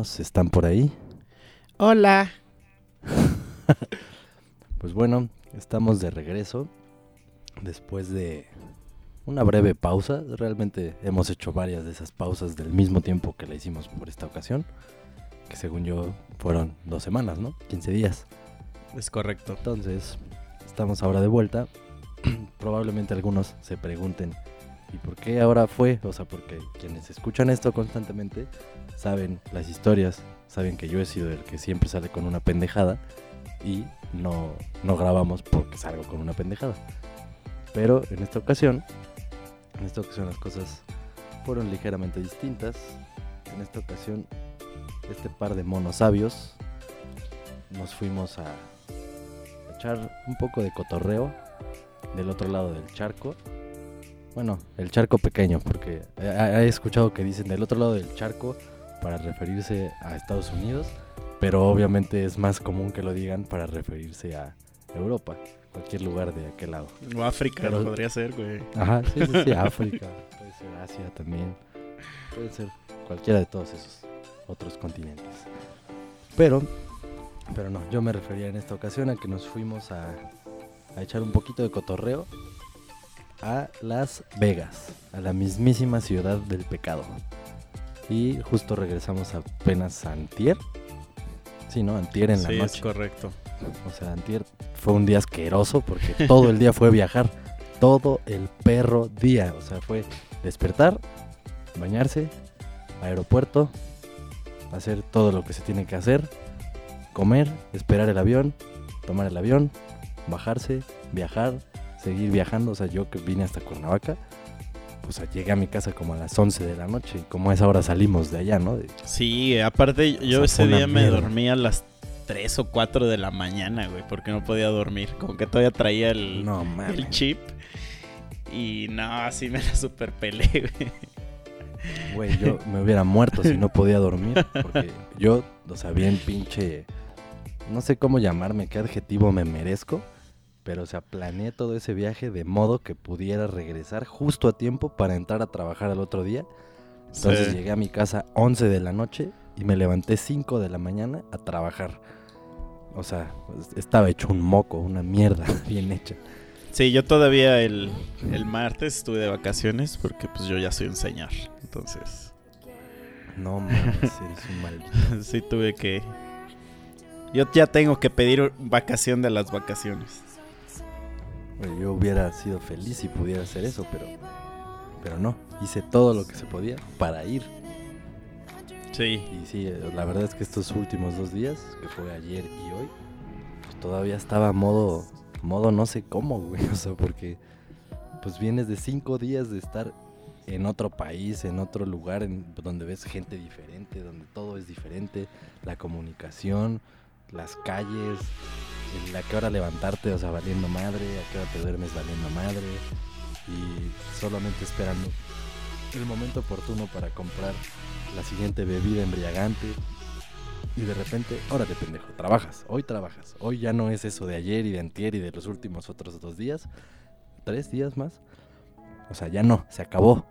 ¿Están por ahí? Hola. Pues bueno, estamos de regreso después de una breve pausa. Realmente hemos hecho varias de esas pausas del mismo tiempo que la hicimos por esta ocasión. Que según yo fueron dos semanas, ¿no? 15 días. Es correcto. Entonces, estamos ahora de vuelta. Probablemente algunos se pregunten, ¿y por qué ahora fue? O sea, porque quienes escuchan esto constantemente saben las historias, saben que yo he sido el que siempre sale con una pendejada y no, no grabamos porque salgo con una pendejada. Pero en esta ocasión, en esta ocasión las cosas fueron ligeramente distintas. En esta ocasión, este par de monos sabios nos fuimos a echar un poco de cotorreo del otro lado del charco. Bueno, el charco pequeño, porque he, escuchado que dicen del otro lado del charco para referirse a Estados Unidos, pero obviamente es más común que lo digan para referirse a Europa, cualquier lugar de aquel lado. O África Pero- podría ser, güey. Ajá, sí, sí, sí, África, puede ser Asia también, puede ser cualquiera de todos esos otros continentes. Pero, pero no, yo me refería en esta ocasión a que nos fuimos a, a echar un poquito de cotorreo a Las Vegas, a la mismísima ciudad del pecado. Y justo regresamos apenas a Antier. Sí, ¿no? Antier en la sí, es correcto. O sea, antier fue un día asqueroso porque todo el día fue viajar. Todo el perro día. O sea, fue despertar, bañarse, aeropuerto, hacer todo lo que se tiene que hacer, comer, esperar el avión, tomar el avión, bajarse, viajar, seguir viajando. O sea, yo que vine hasta Cuernavaca, pues llegué a mi casa como a las 11 de la noche y como a esa hora salimos de allá, ¿no? Sí, aparte yo sea, ese día me dormí a las 3 o 4 de la mañana, güey, porque no podía dormir. Como que todavía traía el, No, el chip. Y no, así me la super pelé, güey. Güey, yo me hubiera muerto si no podía dormir. Porque yo, o sea, bien pinche. No sé cómo llamarme, qué adjetivo me merezco. Pero, o sea, planeé todo ese viaje de modo que pudiera regresar justo a tiempo para entrar a trabajar al otro día. Entonces Sí. llegué a mi casa 11 de la noche y me levanté 5 de la mañana a trabajar. O sea, estaba hecho un moco, una mierda bien hecha. Sí, yo todavía el, el martes estuve de vacaciones porque pues yo ya soy un señor. Entonces, No mames, eres un maldito. sí tuve que... Yo ya tengo que pedir vacación de las vacaciones. Yo hubiera sido feliz si pudiera hacer eso, pero, pero no. Hice todo lo que se podía para ir. Sí, Y sí, eh, la verdad es que estos últimos dos días, que fue ayer y hoy, pues todavía estaba modo, modo no sé cómo, güey. O sea, porque pues vienes de cinco días de estar en otro país, en otro lugar, en donde ves gente diferente, donde todo es diferente, la comunicación, las calles, el a qué hora levantarte, o sea, valiendo madre, a qué hora te duermes valiendo madre, y solamente esperando el momento oportuno para comprar la siguiente bebida embriagante. Y de repente, órale pendejo, trabajas, hoy trabajas. Hoy ya no es eso de ayer y de antier y de los últimos otros dos días. Tres días más. O sea, ya no, se acabó.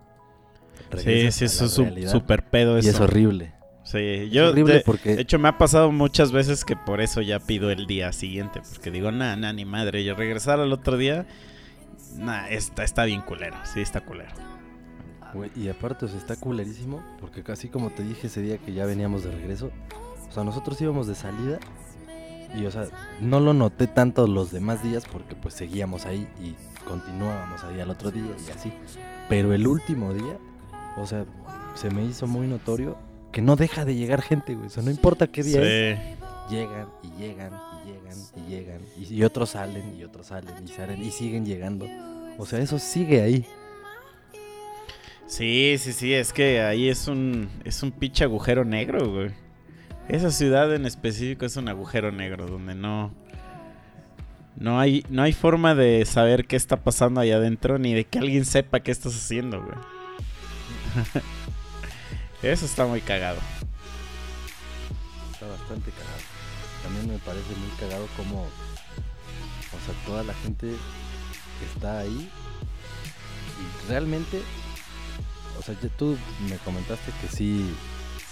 sí, Regresas sí, a eso es super pedo Y eso. es horrible. Sí, yo horrible de, porque... de hecho me ha pasado muchas veces que por eso ya pido el día siguiente, porque digo, nah, nah, ni madre, yo regresar al otro día, nah, está, está bien culero, sí está culero. Güey, y aparte, o sea, está culerísimo, porque casi como te dije ese día que ya veníamos de regreso, o sea, nosotros íbamos de salida y, o sea, no lo noté tanto los demás días porque pues seguíamos ahí y continuábamos ahí al otro día y así. Pero el último día, o sea, se me hizo muy notorio que no deja de llegar gente, güey. O sea, no importa qué día es, llegan y llegan y llegan y llegan y, y otros salen y otros salen y salen y siguen llegando. O sea, eso sigue ahí. Sí, sí, sí, es que ahí es un, es un pinche agujero negro, güey. Esa ciudad en específico es un agujero negro donde no... No hay, no hay forma de saber qué está pasando ahí adentro ni de que alguien sepa qué estás haciendo, güey. Eso está muy cagado. Está bastante cagado. También me parece muy cagado como, o sea, toda la gente que está ahí y realmente, o sea, tú me comentaste que sí,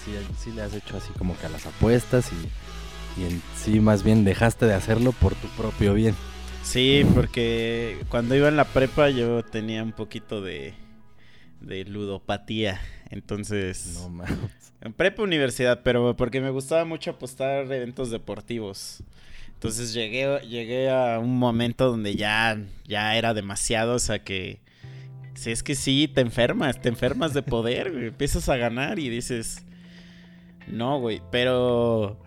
sí, sí le has hecho así como que a las apuestas y, y en sí más bien dejaste de hacerlo por tu propio bien. Sí, porque cuando iba en la prepa yo tenía un poquito de, de ludopatía. Entonces, No mames. en prepa universidad, pero porque me gustaba mucho apostar eventos deportivos. Entonces llegué, llegué a un momento donde ya, ya era demasiado, o sea que si es que sí, te enfermas, te enfermas de poder, güey, empiezas a ganar y dices, no, güey, pero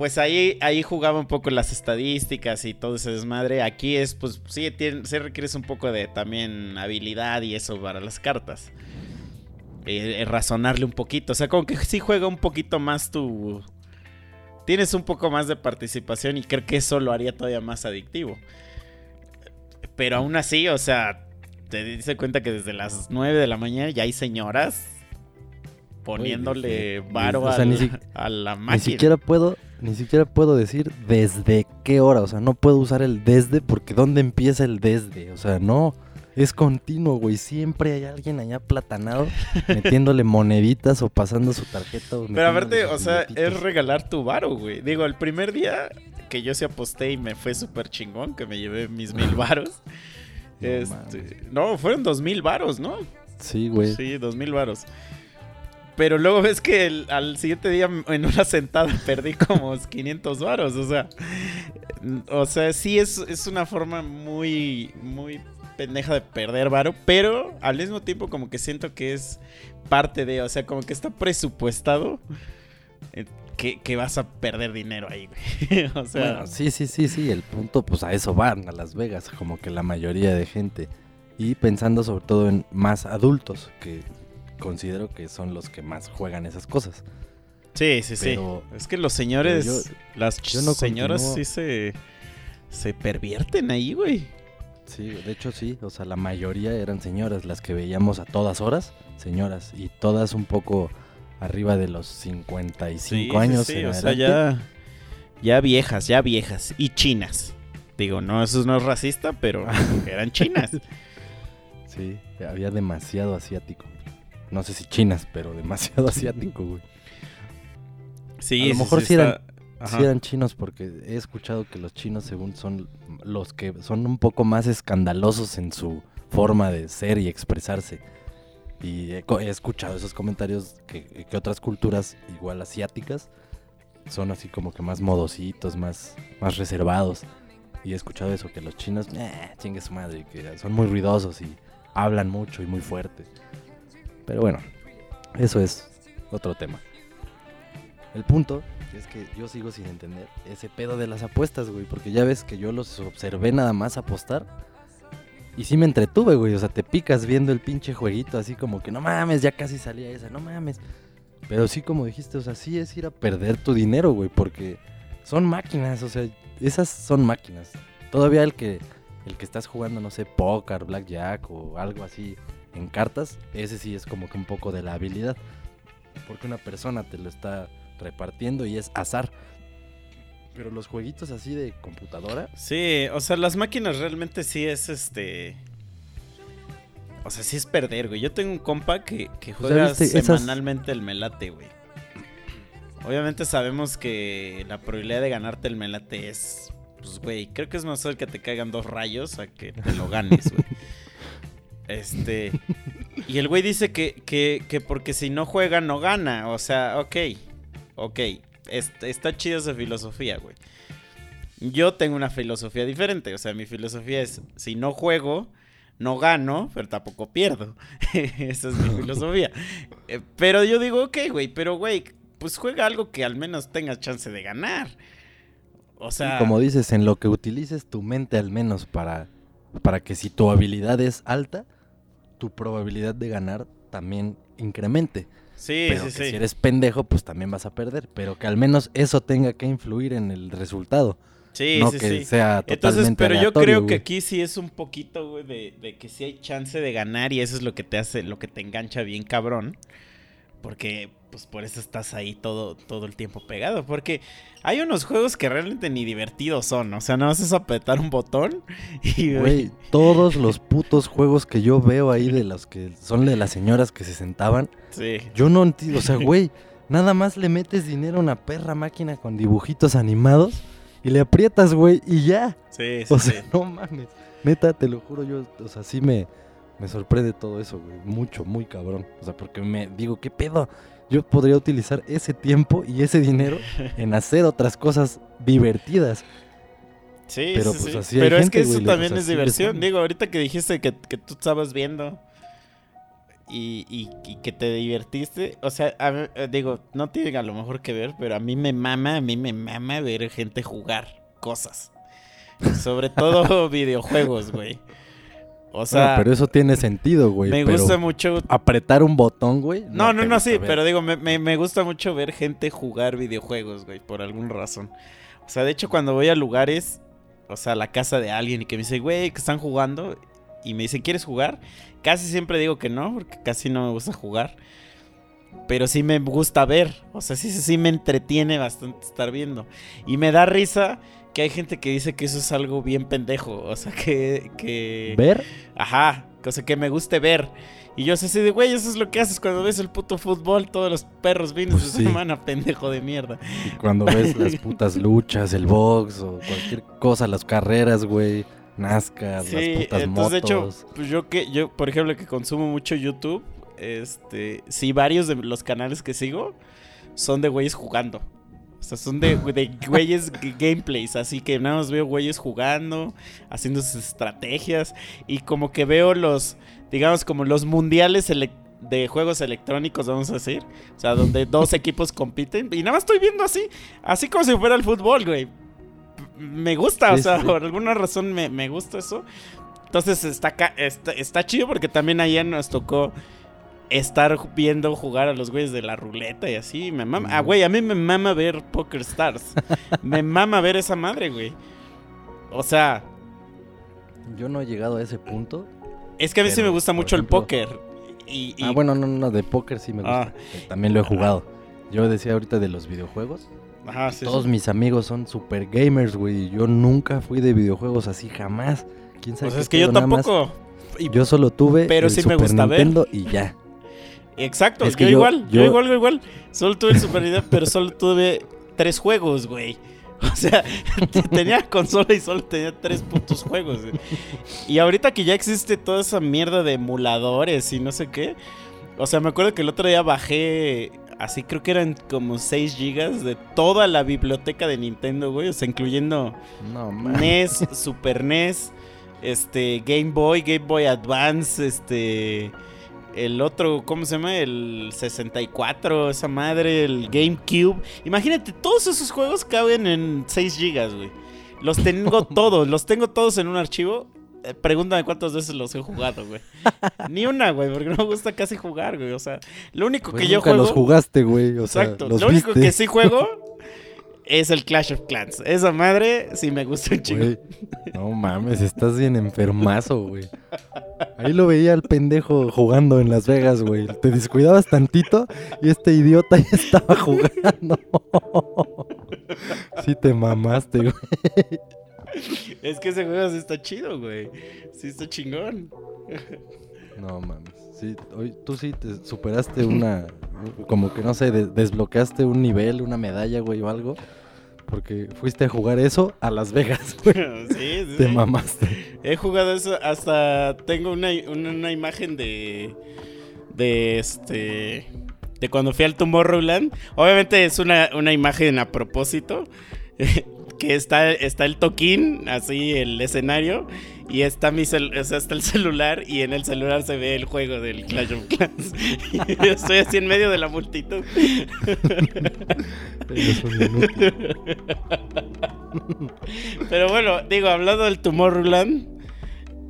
pues ahí, ahí jugaba un poco las estadísticas y todo ese desmadre. Aquí es, pues sí, tiene, sí requieres un poco de también habilidad y eso para las cartas. Eh, eh, razonarle un poquito, o sea, como que sí juega un poquito más tu... Tienes un poco más de participación y creo que eso lo haría todavía más adictivo. Pero aún así, o sea, te dice cuenta que desde las 9 de la mañana ya hay señoras poniéndole varo o sea, ni al- si- a la Ni máquina. siquiera puedo, ni siquiera puedo decir desde qué hora, o sea, no puedo usar el desde porque ¿dónde empieza el desde? O sea, no, es continuo, güey, siempre hay alguien allá platanado metiéndole moneditas o pasando su tarjeta. o Pero aparte, o sea, es regalar tu varo, güey. Digo, el primer día que yo sí aposté y me fue súper chingón, que me llevé mis mil varos. No este, no, fueron dos mil varos, ¿no? Sí, güey. Sí, dos mil varos. Pero luego ves que al siguiente día en una sentada perdí como 500 varos, o sea, o sea, sí es, es una forma muy, muy pendeja de perder varo, pero al mismo tiempo como que siento que es parte de, o sea, como que está presupuestado eh, que, que vas a perder dinero ahí, güey. o sea, sí, sí, sí, sí, el punto, pues a eso van, a Las Vegas, como que la mayoría de gente. Y pensando sobre todo en más adultos, que considero que son los que más juegan esas cosas. sí, sí, sí. es que los señores, yo- las yo no señoras sí se, se pervierten ahí, güey. Sí, de hecho sí, o sea, la mayoría eran señoras, las que veíamos a todas horas, señoras, y todas un poco arriba de los 55 Sí, años. sí, o sea, ya, ya viejas, ya viejas. Y chinas. Digo, no, eso no es racista, pero eran chinas. Sí, había demasiado asiático. No sé si chinas, pero demasiado asiático, güey. Sí, A lo mejor sí sí eran-. Sí chinos porque he escuchado que los chinos según son los que son un poco más escandalosos en su forma de ser y expresarse. Y he, escuchado esos comentarios que, que otras culturas igual asiáticas son así como que más modositos, más, más reservados. Y he escuchado eso, que los chinos, eh, chingue su madre, que son muy ruidosos y hablan mucho y muy fuerte. Pero bueno, eso es otro tema. El punto es que yo sigo sin entender ese pedo de las apuestas, güey, porque ya ves que yo los observé nada más apostar. Y sí me entretuve, güey, o sea, te picas viendo el pinche jueguito así como que no mames, ya casi salía esa, no mames. Pero sí, como dijiste, o sea, sí es ir a perder tu dinero, güey, porque son máquinas, o sea, esas son máquinas. Todavía el que el que estás jugando, no sé, póker, blackjack o algo así en cartas, ese sí es como que un poco de la habilidad. Porque una persona te lo está repartiendo y es azar. Pero los jueguitos así de computadora, Sí, o sea, las máquinas realmente sí es este. O sea, sí es perder, güey. Yo tengo un compa que, juega esas- semanalmente el melate, güey. Obviamente sabemos que la probabilidad de ganarte el melate es. Pues, güey, creo que es más fácil que te caigan dos rayos a que te lo ganes, güey. Este. Y el güey dice que, que, que porque si no juega, no gana. O sea, ok. Ok. est- está chida esa filosofía, güey. Yo tengo una filosofía diferente. O sea, mi filosofía es: si no juego, no gano, pero tampoco pierdo. Esa es mi filosofía. Eh, Pero yo digo, ok, güey, pero güey, pues juega algo que al menos tengas chance de ganar. O sea, y como dices, en lo que utilices tu mente al menos para, para que si tu habilidad es alta, tu probabilidad de ganar también incremente. Sí, pero sí, que sí. si eres pendejo, pues también vas a perder. Pero que al menos eso tenga que influir en el resultado. Sí, no sí, que sí. sea totalmente Entonces, pero yo creo que aquí sí es un poquito, güey, de, de que sí hay chance de ganar y eso es lo que te hace, lo que te engancha bien cabrón. Porque, pues por eso estás ahí todo, todo el tiempo pegado. Porque hay unos juegos que realmente ni divertidos son. O sea, no a apretar un botón y, Güey, todos los putos juegos que yo veo ahí de los que son de las señoras que se sentaban, Sí. yo no entiendo, o sea, güey, nada más le metes dinero a una perra máquina con dibujitos animados y le aprietas, güey, y ya. Sí, sí, O sí. sea, no mames. Neta, te lo juro, yo, o sea, sí me, me sorprende todo eso, güey. Mucho, muy cabrón. O sea, porque me digo, ¿qué pedo? Yo podría utilizar ese tiempo y ese dinero en hacer otras cosas divertidas. Sí, Pero, sí, pues, sí. así Pero es gente, que eso también es diversión. Digo, ahorita que dijiste que, que tú estabas viendo y, y- y que te divertiste, o sea, a eh, digo, no tiene a lo mejor que ver, pero a mí me mama, a mí me mama ver gente jugar cosas. Sobre todo videojuegos, güey. O sea, Bueno, pero eso tiene sentido, güey. me gusta mucho apretar un botón, güey. no, no, no, sí, ver. pero digo, me, me- me gusta mucho ver gente jugar videojuegos, güey, por alguna razón. O sea, de hecho, cuando voy a lugares, o sea, a la casa de alguien y que me dice, güey, que están jugando, y me dicen, ¿quieres jugar? Casi siempre digo que no, porque casi no me gusta jugar. Pero sí me gusta ver, o sea, sí, sí me entretiene bastante estar viendo. Y me da risa que hay gente que dice que eso es algo bien pendejo, o sea, que... que... ¿Ver? Ajá, cosa que me guste ver. Y yo sé así de, güey, eso es lo que haces cuando ves el puto fútbol, todos los perros vinos Pues sí. semana, pendejo de mierda. Y cuando ves las putas luchas, el box o cualquier cosa, las carreras, güey. NASCAR, Sí, las putas entonces de hecho, pues yo que, yo, por ejemplo, que consumo mucho YouTube, este, sí, varios de los canales que sigo son de güeyes jugando. O sea, son de, de güeyes gameplays, así que nada más veo güeyes jugando, haciendo sus estrategias y como que veo los, digamos, como los mundiales de juegos electrónicos, vamos a decir. O sea, donde dos equipos compiten y nada más estoy viendo así, así como si fuera el fútbol, güey. Me gusta, o sea, sí. por alguna razón me, me gusta eso. Entonces está, está, está chido porque también ayer nos tocó estar viendo jugar a los güeyes de la ruleta y así. Me mama. Ah, güey, a mí me mama ver Poker Stars. me mama ver esa madre, güey. O sea, Yo no he llegado a ese punto. es que a mí sí me gusta mucho ejemplo- el póker. Y, y- Ah, bueno, no, no, de póker sí me gusta. Ah. También lo he jugado. Yo decía ahorita de los videojuegos. Ajá, sí, Todos sí. mis amigos son super gamers, güey. Yo nunca fui de videojuegos así, jamás. ¿Quién sabe Pues qué es que yo más tampoco. Yo solo tuve Pero el sí me gusta ver. Nintendo y ya. Exacto, Es que yo, yo- igual, yo, yo- igual, yo igual. Solo tuve el Super Nintendo, pero solo tuve tres juegos, güey. O sea, tenía consola y solo tenía tres putos juegos. güey. Y ahorita que ya existe toda esa mierda de emuladores y no sé qué. O sea, me acuerdo que el otro día bajé, así creo que eran como 6 gigas de toda la biblioteca de Nintendo, güey. O sea, incluyendo No. NES, Super NES, este, Game Boy, Game Boy Advance, este, el otro, ¿cómo se llama? El 64, esa madre, el GameCube. Imagínate, todos esos juegos caben en 6 gigas, güey. Los tengo todos, los tengo todos en un archivo. Eh, pregúntame cuántas veces los he jugado, güey. Ni una, güey, porque no me gusta casi jugar, güey. O sea, lo único Pues que yo juego... los jugaste, güey. O sea, Exacto. los Lo único que sí juego es el Clash of Clans. Esa madre sí me gusta un chingo. No mames, estás bien enfermazo, güey. Ahí lo veía el pendejo jugando en Las Vegas, güey. Te descuidabas tantito y este idiota ya estaba jugando. Sí te mamaste, güey. Es que ese juego sí está chido, güey. Sí está chingón. No mames. Sí, hoy, tú sí te superaste una. Como que no sé, de- desbloqueaste un nivel, una medalla, güey, o algo. Porque fuiste a jugar eso a Las Vegas, sí, sí. Te sí. mamaste. He jugado eso hasta tengo una, una, una imagen de de este de cuando fui al Tomorrowland. Obviamente es una, una imagen a propósito que está está el toquín, así el escenario y está mi o sea, está el celular y en el celular se ve el juego del Clash of Clans. Y yo estoy así en medio de la multitud. Pero bueno, digo, hablando del Tomorrowland,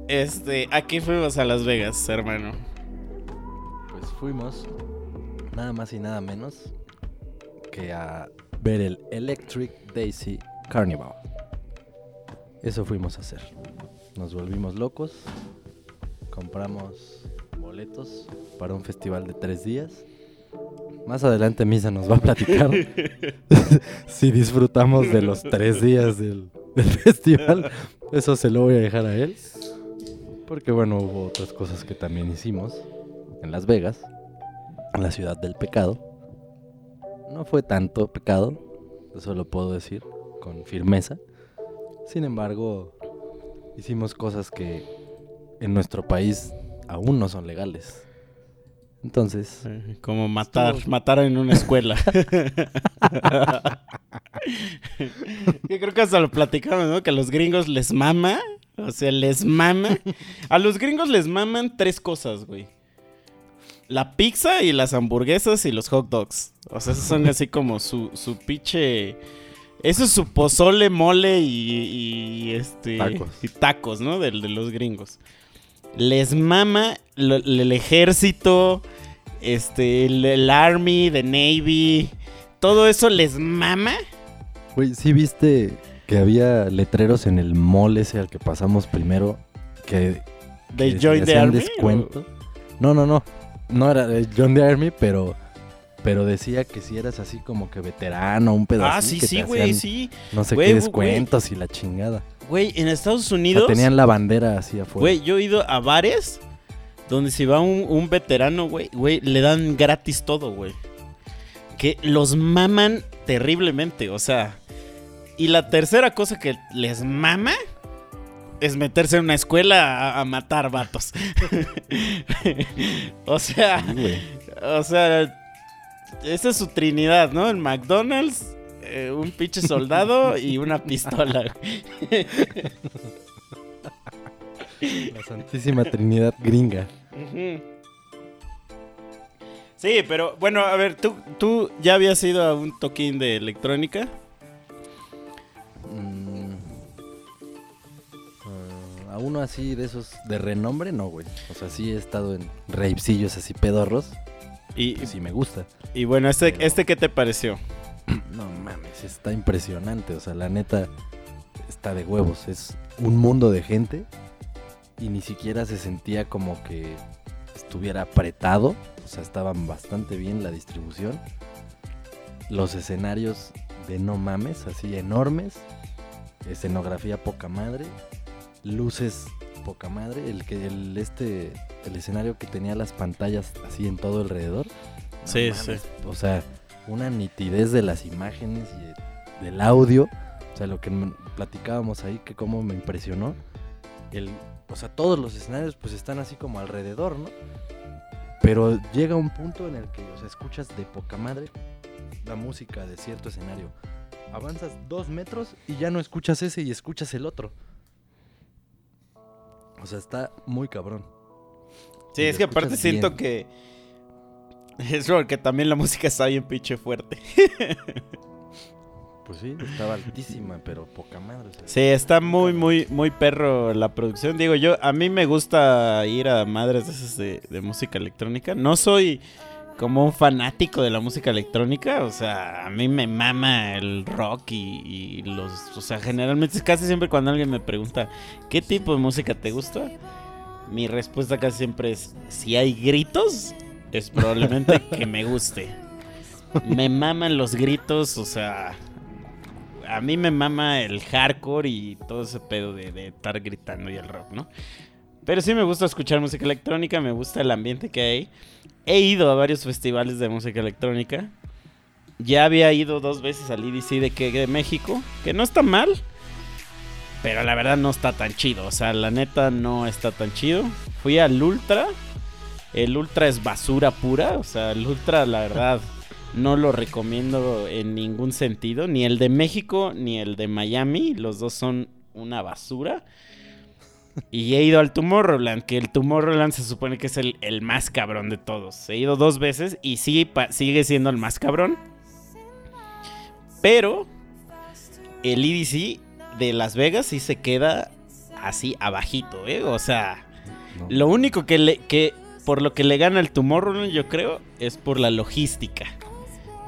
Este, aquí fuimos a Las Vegas, hermano. Pues fuimos nada más y nada menos que a ver el Electric Daisy Carnival. Eso fuimos a hacer. Nos volvimos locos. Compramos boletos para un festival de tres días. Más adelante Misa nos va a platicar si disfrutamos de los tres días del, del festival. Eso se lo voy a dejar a él. Porque bueno, hubo otras cosas que también hicimos en Las Vegas, en la ciudad del pecado. No fue tanto pecado, eso lo puedo decir con firmeza. Sin embargo, hicimos cosas que en nuestro país aún no son legales. Entonces, Como matar, matar en una escuela. Yo creo que hasta lo platicamos, ¿no? Que a los gringos les mama. O sea, les mama. A los gringos les maman tres cosas, güey. La pizza y las hamburguesas y los hot dogs. O sea, esos son así como su, su pinche... Eso es su pozole, mole y, y, este... Tacos. Y tacos, ¿no? Del de los gringos. Les mama lo- el ejército, este, el, el army, the navy. Todo eso les mama. güey, ¿sí viste que había letreros en el mall ese al que pasamos primero que, De join the army. descuento? No, no, no. No era de John the Army, pero pero decía que si eras así como que veterano, un pedazo Ah, sí, que sí, güey, sí. No sé qué descuentos y la chingada. Güey, en Estados O Unidos. tenían la bandera así afuera. Güey, yo he ido a bares donde si va un, un veterano, güey, güey, le dan gratis todo, güey. Que los maman terriblemente, o sea. Y la tercera cosa que les mama es meterse en una escuela a, a matar vatos. o sea, Sí, o sea, esa es su trinidad, ¿no? El McDonald's, eh, un pinche soldado y una pistola. La Santísima Trinidad gringa. Sí, pero bueno, a ver, ¿tú, tú ya habías ido a un toquín de electrónica. Mm, ah, a uno así de esos de renombre, no, güey. O sea, sí he estado en ravecillos así pedorros. Y, sí me gusta. y bueno, este, ¿este qué te pareció? No mames, está impresionante. O sea, la neta está de huevos. Es un mundo de gente y ni siquiera se sentía como que estuviera apretado. O sea, estaban bastante bien la distribución. Los escenarios de no mames, así enormes. Escenografía poca madre. Luces poca madre. El que el este el escenario que tenía las pantallas así en todo alrededor. No Sí, mames, O sea, una nitidez de las imágenes y de- del audio. O sea, lo que platicábamos ahí, que cómo me impresionó. El, o sea, todos los escenarios pues están así como alrededor, ¿no? Pero llega un punto en el que, o sea, escuchas de poca madre la música de cierto escenario. Avanzas dos metros y ya no escuchas ese y escuchas el otro. O sea, está muy cabrón. Sí, Y es que aparte siento que... Es porque también la música está bien pinche fuerte. Pues sí, estaba altísima, pero poca madre. Sí, está muy, muy, muy perro la producción. Digo, yo, a mí me gusta ir a madres de esas de, de música electrónica. No soy como un fanático de la música electrónica. O sea, a mí me mama el rock y, y los... O sea, generalmente, casi siempre cuando alguien me pregunta, ¿qué tipo de música te gusta? Mi respuesta casi siempre es, si hay gritos, es probablemente que me guste. Me maman los gritos, o sea, a mí me mama el hardcore y todo ese pedo de, de estar gritando y el rock, ¿no? Pero sí me gusta escuchar música electrónica, me gusta el ambiente que hay. He ido a varios festivales de música electrónica. Ya había ido dos veces al EDC de, que, de México, que no está mal, pero la verdad no está tan chido. O sea, la neta no está tan chido. Fui al Ultra. El Ultra es basura pura. O sea, el Ultra, la verdad, no lo recomiendo en ningún sentido. Ni el de México ni el de Miami. Los dos son una basura. Y he ido al Tomorrowland, que el Tomorrowland se supone que es el, el más cabrón de todos. He ido dos veces y sí, sigue siendo el más cabrón. Pero el EDC de Las Vegas sí se queda así abajito, ¿eh? O sea, No. lo único que le que por lo que le gana el Tomorrowland, yo creo, es por la logística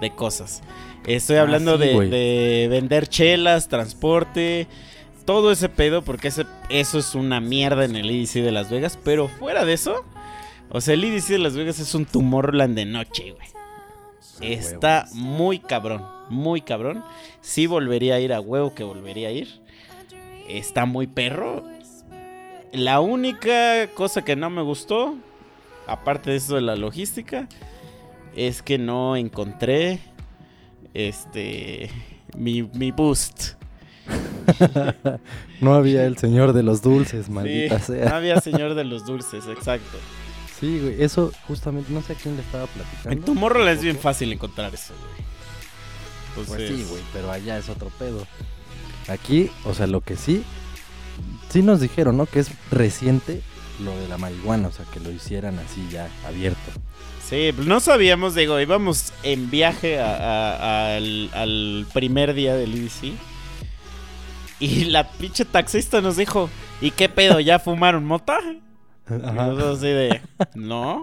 de cosas. Estoy Ah, hablando sí, de, güey. de vender chelas, transporte, todo ese pedo, porque ese, eso es una mierda en el EDC de Las Vegas. Pero fuera de eso, o sea, el EDC de Las Vegas es un Tomorrowland de noche, güey. Está Huevos. muy cabrón, muy cabrón. Sí volvería a ir a huevo que volvería a ir. Está muy perro. La única cosa que no me gustó, aparte de eso de la logística, es que no encontré este mi, mi boost. No había el señor de los dulces, maldita Sí, sea. No había señor de los dulces, exacto. Sí, güey, eso justamente, no sé a quién le estaba platicando. En Tomorrowland es bien fácil encontrar eso, güey. Pues sí, güey, pero allá es otro pedo. Aquí, o sea, lo que sí, sí nos dijeron, ¿no? Que es reciente lo de la marihuana, o sea, que lo hicieran así ya abierto. Sí, pues no sabíamos, digo, íbamos en viaje a- a- al, al primer día del EDC. Y la pinche taxista nos dijo, ¿y qué pedo? ¿Ya fumaron mota? Y nosotros así de, no,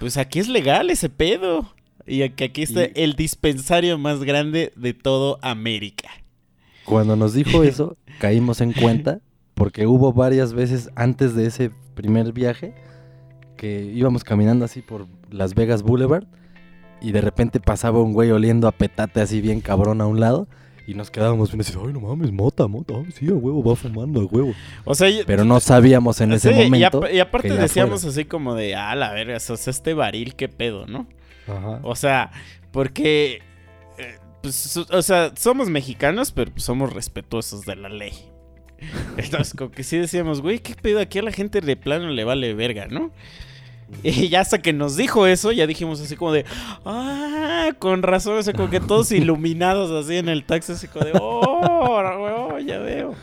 pues aquí es legal ese pedo. Y que aquí está Y- el dispensario más grande de todo América. Cuando nos dijo eso, caímos en cuenta, porque hubo varias veces antes de ese primer viaje que íbamos caminando así por Las Vegas Boulevard y de repente pasaba un güey oliendo a petate así bien cabrón a un lado y nos quedábamos viendo así, ay no mames, mota, mota, ay, sí, a huevo, va fumando, a huevo. O sea, Pero no sabíamos en ese sí, y momento. y, aparte decíamos fuera. así como de, ah, la verga, o sea, este baril, qué pedo, ¿no? Ajá. O sea, porque, eh, pues, o sea, somos mexicanos, pero somos respetuosos de la ley. Entonces, como que sí decíamos, güey, qué pedo, aquí a la gente de plano le vale verga, ¿no? Y ya hasta que nos dijo eso, ya dijimos así como de, ah, con razón, o sea, como que todos iluminados así en el taxi, así como de, oh, oh, ya veo.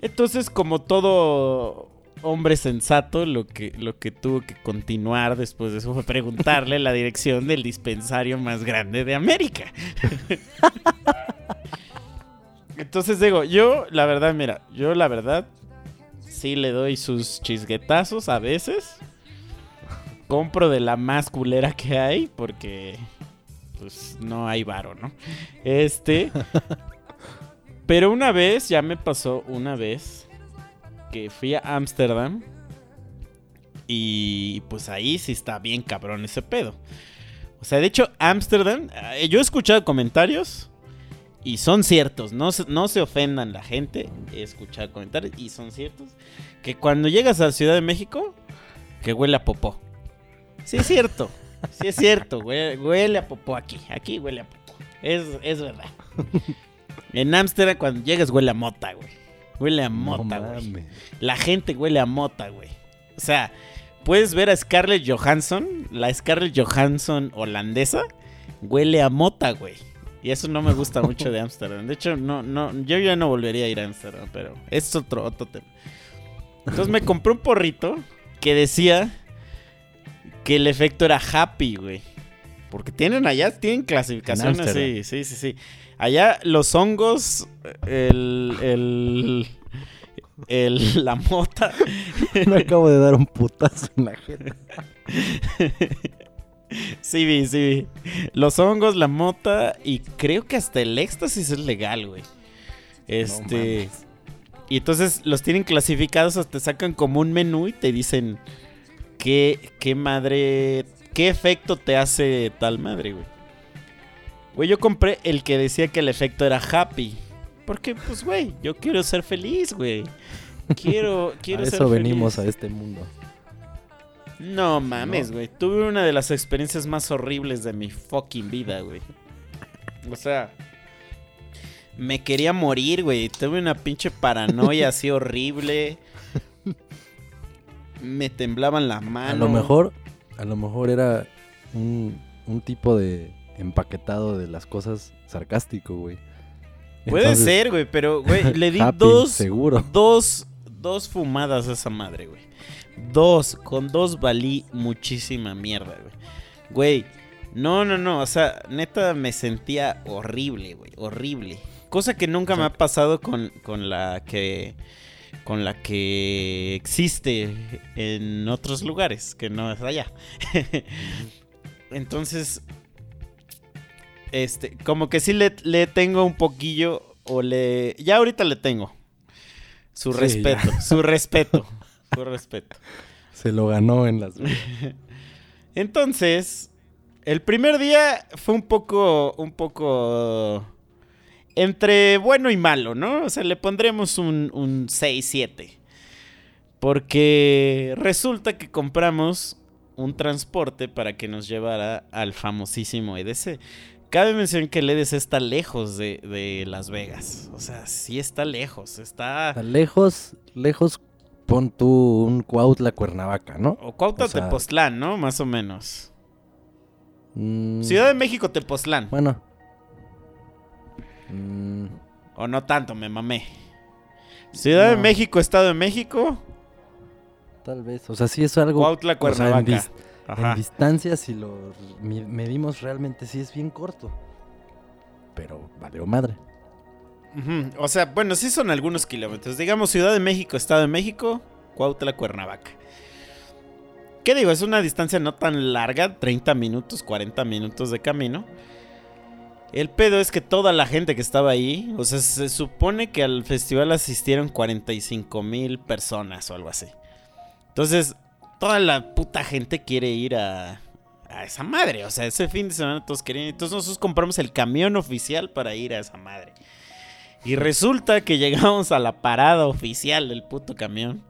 Entonces, como todo hombre sensato, lo que, lo que tuvo que continuar después de eso fue preguntarle la dirección del dispensario más grande de América. Entonces digo, yo la verdad, mira, yo la verdad sí le doy sus chisguetazos a veces. Compro de la más culera que hay porque pues no hay varo, ¿no? Este pero una vez ya me pasó una vez que fui a Ámsterdam y pues ahí sí está bien cabrón ese pedo. O sea, de hecho, Ámsterdam, eh, yo he escuchado comentarios y son ciertos, no se, no se ofendan la gente, he escuchado comentarios y son ciertos, que cuando llegas a la Ciudad de México, que huele a popó. Sí es cierto, sí es cierto, huele, huele a popó aquí, aquí huele a popó, es, es verdad. En Ámsterdam cuando llegas huele a mota, güey. Huele a No mota, güey. La gente huele a mota, güey. O sea, puedes ver a Scarlett Johansson, la Scarlett Johansson holandesa, huele a mota, güey. Y eso no me gusta mucho de Ámsterdam. De hecho, no, no, yo ya no volvería a ir a Ámsterdam, pero es otro, otro tema. Entonces me compré un porrito que decía que el efecto era happy, güey. Porque tienen allá, tienen clasificaciones, sí, sí, sí, sí. Allá los hongos, el, el, el, la mota, Me acabo de dar un putazo en la jeta. sí vi, sí vi. Los hongos, la mota y creo que hasta el éxtasis es legal, güey. Este... y entonces los tienen clasificados, hasta te sacan como un menú y te dicen qué, qué madre, qué efecto te hace tal madre, güey. Güey, yo compré el que decía que el efecto era happy. Porque, pues, güey, yo quiero ser feliz, güey. Quiero, quiero a ser eso venimos a este mundo. No mames, güey. Tuve una de las experiencias más horribles de mi fucking vida, güey. O sea, me quería morir, güey. Tuve una pinche paranoia así horrible. Me temblaban las manos. A lo mejor, a lo mejor era un, un tipo de empaquetado de las cosas sarcástico, güey. Puede Entonces, ser, güey, pero, güey, le di happy, dos, Seguro. dos, dos fumadas a esa madre, güey. Dos, con dos valí muchísima mierda, güey. Güey, no, no, no, o sea, neta me sentía horrible, güey, horrible. Cosa que nunca me ha pasado con, con la que... con la que existe en otros lugares, que no es allá. Entonces, este, como que sí le, le tengo un poquillo, o le, ya ahorita le tengo. Su Sí, respeto, ya. su respeto, su respeto. Se lo ganó en las... Entonces, el primer día fue un poco, un poco entre bueno y malo, ¿no? O sea, le pondremos un, un 6-7. Porque resulta que compramos un transporte para que nos llevara al famosísimo EDC. Cabe mencionar que el EDC está lejos de, de Las Vegas. O sea, sí está lejos. Está... Lejos, lejos, pon tú un Cuautla Cuernavaca, ¿no? O Cuautla o sea- Tepoztlán, ¿no? Más o menos. Mm, Ciudad de México, Tepoztlán. Bueno. Mm, O no tanto, me mamé. Ciudad de No. México, Estado de México, tal vez. O sea, sí es algo... Cuautla, o sea, en, Cuernavaca. dis- Ajá. en distancia, si lo medimos realmente, sí es bien corto. Pero valió madre. Ujú. O sea, bueno, sí son algunos kilómetros. Digamos Ciudad de México, Estado de México, Cuautla, Cuernavaca. ¿Qué digo? Es una distancia no tan larga, 30 minutos, 40 minutos de camino. El pedo es que toda la gente que estaba ahí, o sea, se supone que al festival asistieron 45 mil personas o algo así. Entonces, toda la puta gente quiere ir a, a esa madre. O sea, ese fin de semana todos querían. Entonces nosotros compramos el camión oficial para ir a esa madre. Y resulta que llegamos a la parada oficial del puto camión.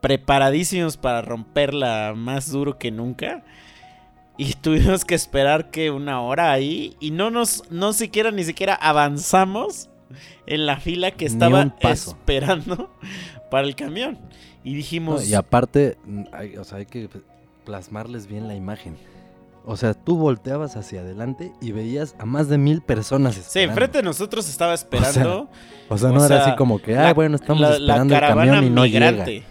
Preparadísimos para romperla más duro que nunca. Y tuvimos que esperar que una hora ahí. Y no nos, no siquiera, ni siquiera avanzamos en la fila que estaba esperando para el camión. Y No, dijimos. y aparte, mm, hay, o sea, hay que plasmarles bien la imagen. O sea, tú volteabas hacia adelante y veías a más de mil personas Sí, esperando. enfrente de nosotros estaba esperando. O sea, o no era sea, así como que, la- ah, bueno, estamos la, la esperando el caravana camión y no migrante. llega.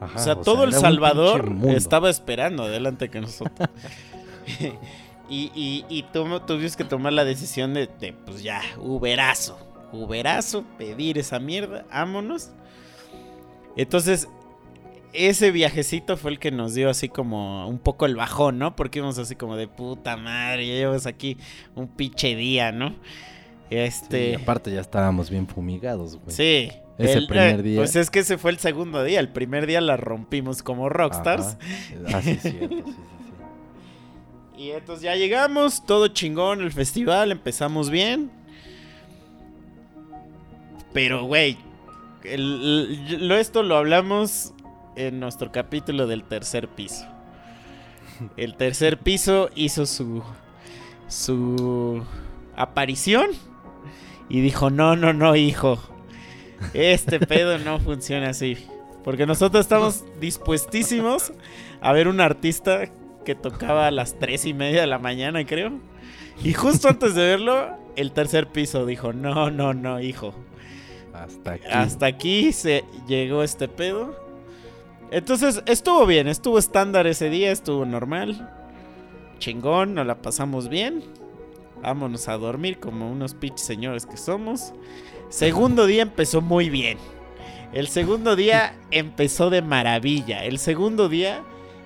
Ajá, o sea, o todo sea, El Salvador estaba esperando adelante que nosotros. y y, y tú- tuvimos que tomar la decisión de, de, pues ya, Uberazo. Uberazo, pedir esa mierda, vámonos. Entonces, ese viajecito fue el que nos dio así como un poco el bajón, ¿no? Porque íbamos así como de puta madre, ya llevas aquí un pinche día, ¿no? Sí, Este. y aparte ya estábamos bien fumigados, güey. Sí. Ese el- primer eh, día. Pues es que ese fue el segundo día. El primer día la rompimos como rockstars. Ajá. Ah, sí, cierto, sí, sí, sí. Y entonces ya llegamos, todo chingón, el festival, empezamos bien. Pero, güey, esto lo hablamos en nuestro capítulo del tercer piso. El tercer piso hizo su, su aparición y dijo, no, no, no, hijo. Este pedo no funciona así. Porque nosotros estamos dispuestísimos a ver un artista que tocaba a las tres y media de la mañana, creo. Y justo antes de verlo, el tercer piso dijo, no, no, no, hijo. Hasta aquí. Hasta aquí se llegó este pedo. Entonces estuvo bien, estuvo estándar ese día, estuvo normal. Chingón, nos la pasamos bien. Vámonos a dormir como unos pinches señores que somos. Segundo día empezó muy bien. El segundo día empezó de maravilla. El segundo día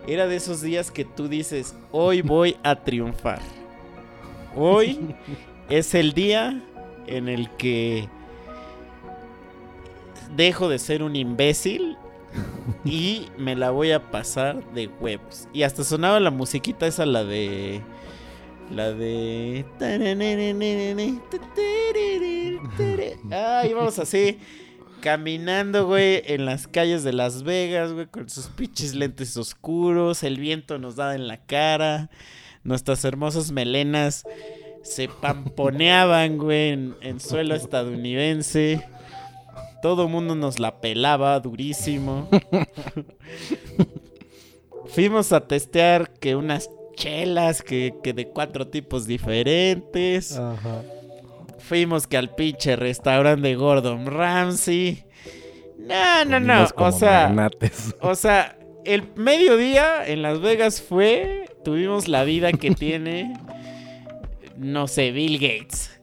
era de esos días que tú dices, hoy voy a triunfar. Hoy es el día en el que dejo de ser un imbécil y me la voy a pasar de huevos. Y hasta sonaba la musiquita esa, la de... La de... Ah, íbamos así, caminando, güey, en las calles de Las Vegas, güey, con sus pinches lentes oscuros, el viento nos daba en la cara, nuestras hermosas melenas se pamponeaban, güey, en, suelo estadounidense. Todo el mundo nos la pelaba durísimo. Fuimos a testear que unas chelas que, que de cuatro tipos diferentes. Ajá. Fuimos que al pinche restaurante de Gordon Ramsay. No, no, no. O sea, magnates. o sea, el mediodía en Las Vegas fue. Tuvimos la vida que tiene. No sé, Bill Gates.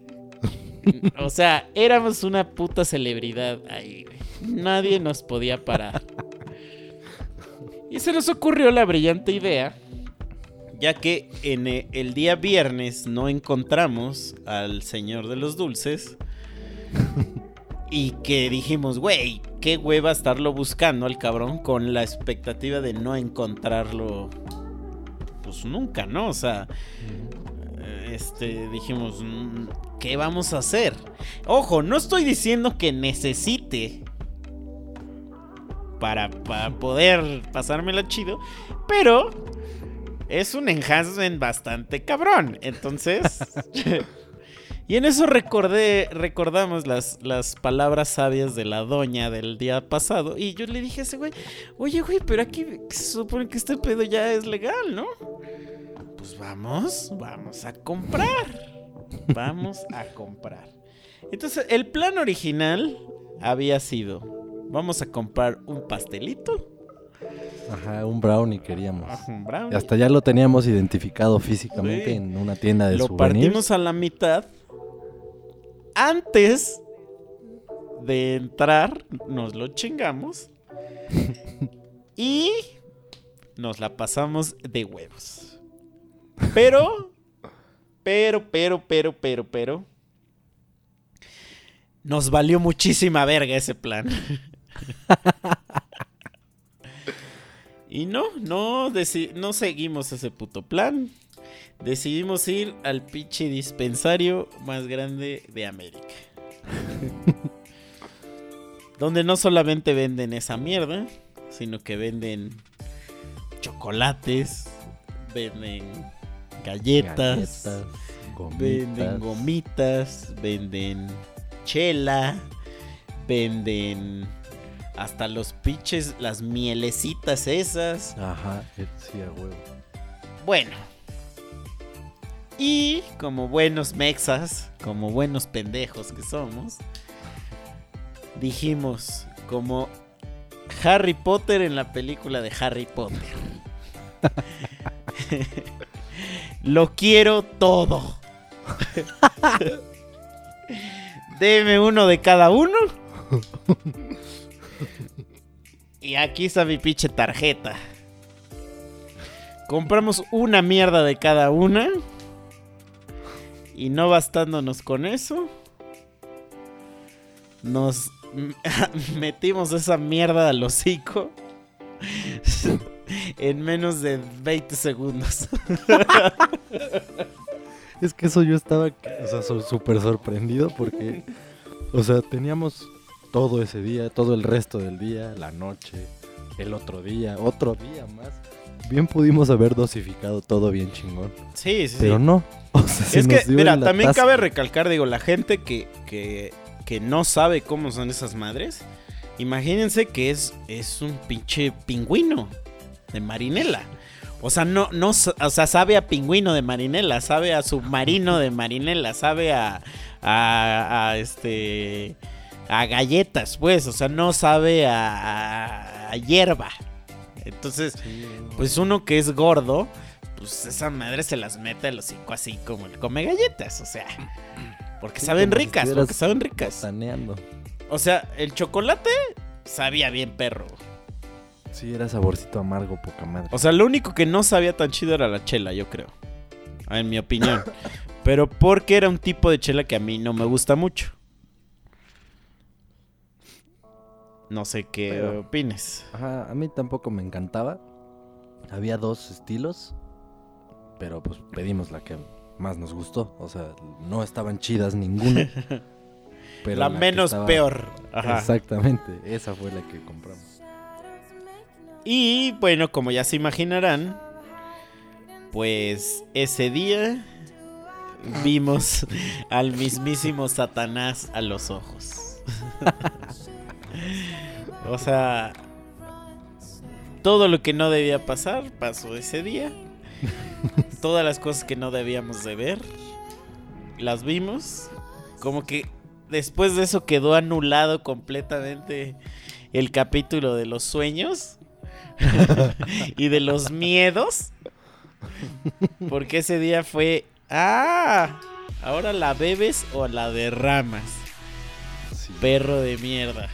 O sea, éramos una puta celebridad ahí. Nadie nos podía parar. Y se nos ocurrió la brillante idea, ya que en e- el día viernes no encontramos al señor de los dulces. Y que dijimos, güey, qué hueva estarlo buscando al cabrón con la expectativa de no encontrarlo. Pues nunca, ¿no? O sea, eh, este, dijimos, "Mm, ¿qué vamos a hacer? Ojo, no estoy diciendo que necesite para, para poder pasármela chido, pero es un enhancement bastante cabrón. Entonces, y en eso recordé, recordamos las, las palabras sabias de la doña del día pasado. Y yo le dije a ese güey, oye, güey, pero aquí se supone que este pedo ya es legal, ¿no? Pues vamos, vamos a comprar. Vamos a comprar. Entonces, el plan original había sido, vamos a comprar un pastelito, Ajá, un brownie queríamos. un brownie. Y hasta ya lo teníamos identificado físicamente Sí. en una tienda de lo souvenirs. partimos a la mitad. Antes de entrar, nos lo chingamos. y nos la pasamos de huevos. Pero, pero, pero, pero, pero, pero. Nos valió muchísima verga ese plan. y no, no, no seguimos ese puto plan. Decidimos ir al pinche dispensario más grande de América. Donde no solamente venden esa mierda, sino que venden chocolates, venden galletas, Galletas, venden gomitas, venden chela, venden hasta los pinches, las mielecitas esas. Ajá, eh, sí, a huevo. Bueno. Y como buenos mexas, como buenos pendejos que somos, dijimos, como Harry Potter en la película de Harry Potter. Lo quiero todo. Deme uno de cada uno. Y aquí está mi pinche tarjeta. Compramos una mierda de cada una. Y no bastándonos con eso. Nos metimos esa mierda al hocico. En menos de 20 segundos. Es que eso yo estaba, o sea, súper sorprendido porque, o sea, teníamos todo ese día, todo el resto del día, la noche, el otro día, otro día más. Bien pudimos haber dosificado todo bien chingón, Sí, sí, pero sí. no. O sea, se Es que, mira, también cabe recalcar, digo, la gente que, que, que no sabe cómo son esas madres. Imagínense que es, es un pinche pingüino de marinela. O sea, no, no, o sea, sabe a pingüino de marinela, sabe a submarino de marinela, sabe a, a, a, este, a galletas, pues, o sea, no sabe a, hierba. Entonces, Sí, pues uno que es gordo, pues esa madre se las mete al hocico así como el come galletas, o sea. Porque Sí, saben ricas, porque saben ricas. botaneando. O sea, el chocolate sabía bien perro. Sí, era saborcito amargo, poca madre. O sea, lo único que no sabía tan chido era la chela, yo creo. En mi opinión. Pero porque era un tipo de chela que a mí no me gusta mucho. No sé qué Pero- opines. Ajá, a mí tampoco me encantaba. Había dos estilos, pero pues pedimos la que más nos gustó. O sea, no estaban chidas ninguna. pero la menos estaba- peor. Ajá. Exactamente, esa fue la que compramos. Y bueno, como ya se imaginarán, pues ese día vimos al mismísimo Satanás a los ojos. o sea, todo lo que no debía pasar pasó ese día. Todas las cosas que no debíamos de ver, las vimos. Como que después de eso quedó anulado completamente el capítulo de los sueños y de los miedos. Porque ese día fue, ah, ahora la bebes o la derramas, Sí. perro de mierda.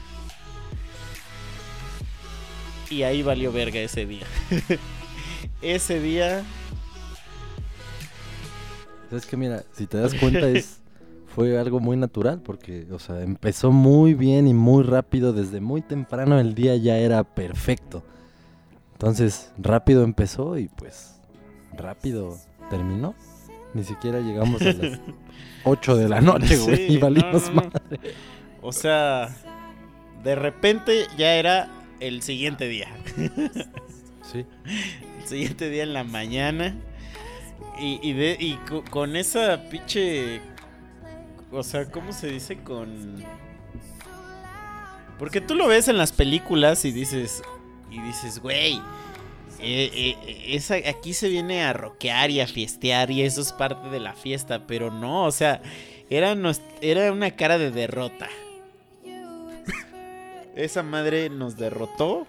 Y ahí valió verga ese día. ese día. Es que mira, si te das cuenta es fue algo muy natural porque, o sea, empezó muy bien y muy rápido desde muy temprano el día ya era perfecto. Entonces, rápido empezó y pues rápido terminó. Ni siquiera llegamos a las 8 de la noche, güey, Sí, y valimos no, no, no. madre. O sea, de repente ya era el siguiente día. Sí. El siguiente día en la mañana. Y, y, de, y co- con esa pinche. O sea, ¿cómo se dice? Con. Porque tú lo ves en las películas y dices. Y dices, güey. eh, eh, esa, aquí se viene a rockear y a fiestear y eso es parte de la fiesta, pero no, o sea, era, nos- era una cara de derrota. Esa madre nos derrotó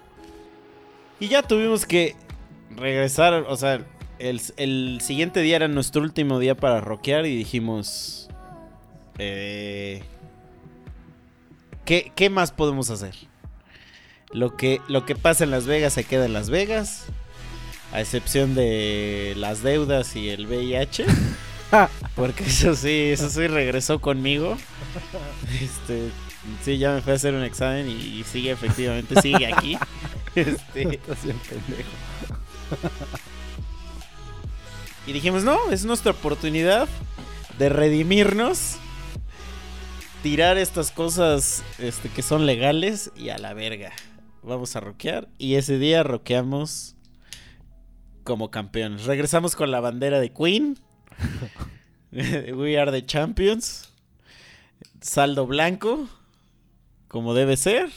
y ya tuvimos que regresar, o sea, el, el siguiente día era nuestro último día para rockear y dijimos, eh, ¿qué, qué más podemos hacer? Lo que, lo que pasa en Las Vegas se queda en Las Vegas, a excepción de las deudas y el VIH. Porque eso sí, eso sí regresó conmigo. Este, sí, ya me fui a hacer un examen y, y sigue efectivamente, sigue aquí. Este, Estás bien pendejo. y dijimos, no, es nuestra oportunidad de redimirnos, tirar estas cosas este, que son legales y a la verga. Vamos a rockear. Y ese día rockeamos como campeones. Regresamos con la bandera de Queen. We are the champions. Saldo blanco, como debe ser.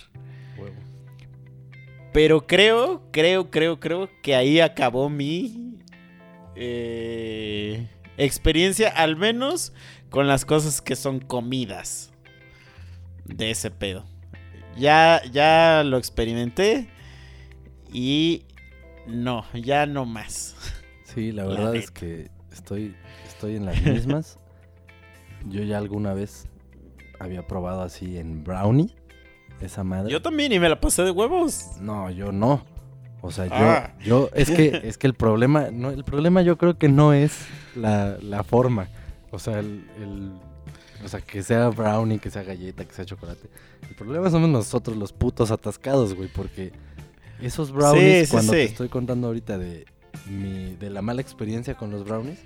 Huevo. Pero creo, creo, creo, creo que ahí acabó mi eh, experiencia, al menos con las cosas que son comidas de ese pedo. Ya, ya lo experimenté y no, ya no más. Sí, la La verdad es que estoy, estoy en las mismas. Yo ya alguna vez había probado así en brownie esa madre. Yo también y me la pasé de huevos. No, yo no. O sea, yo, Ah. yo es que es que el problema, no, el problema yo creo que no es la, la forma. O sea, el, el- o sea, que sea brownie, que sea galleta, que sea chocolate. El problema somos nosotros los putos atascados, güey, porque esos brownies, Sí, sí, cuando te estoy contando ahorita de mi, de la mala experiencia con los brownies,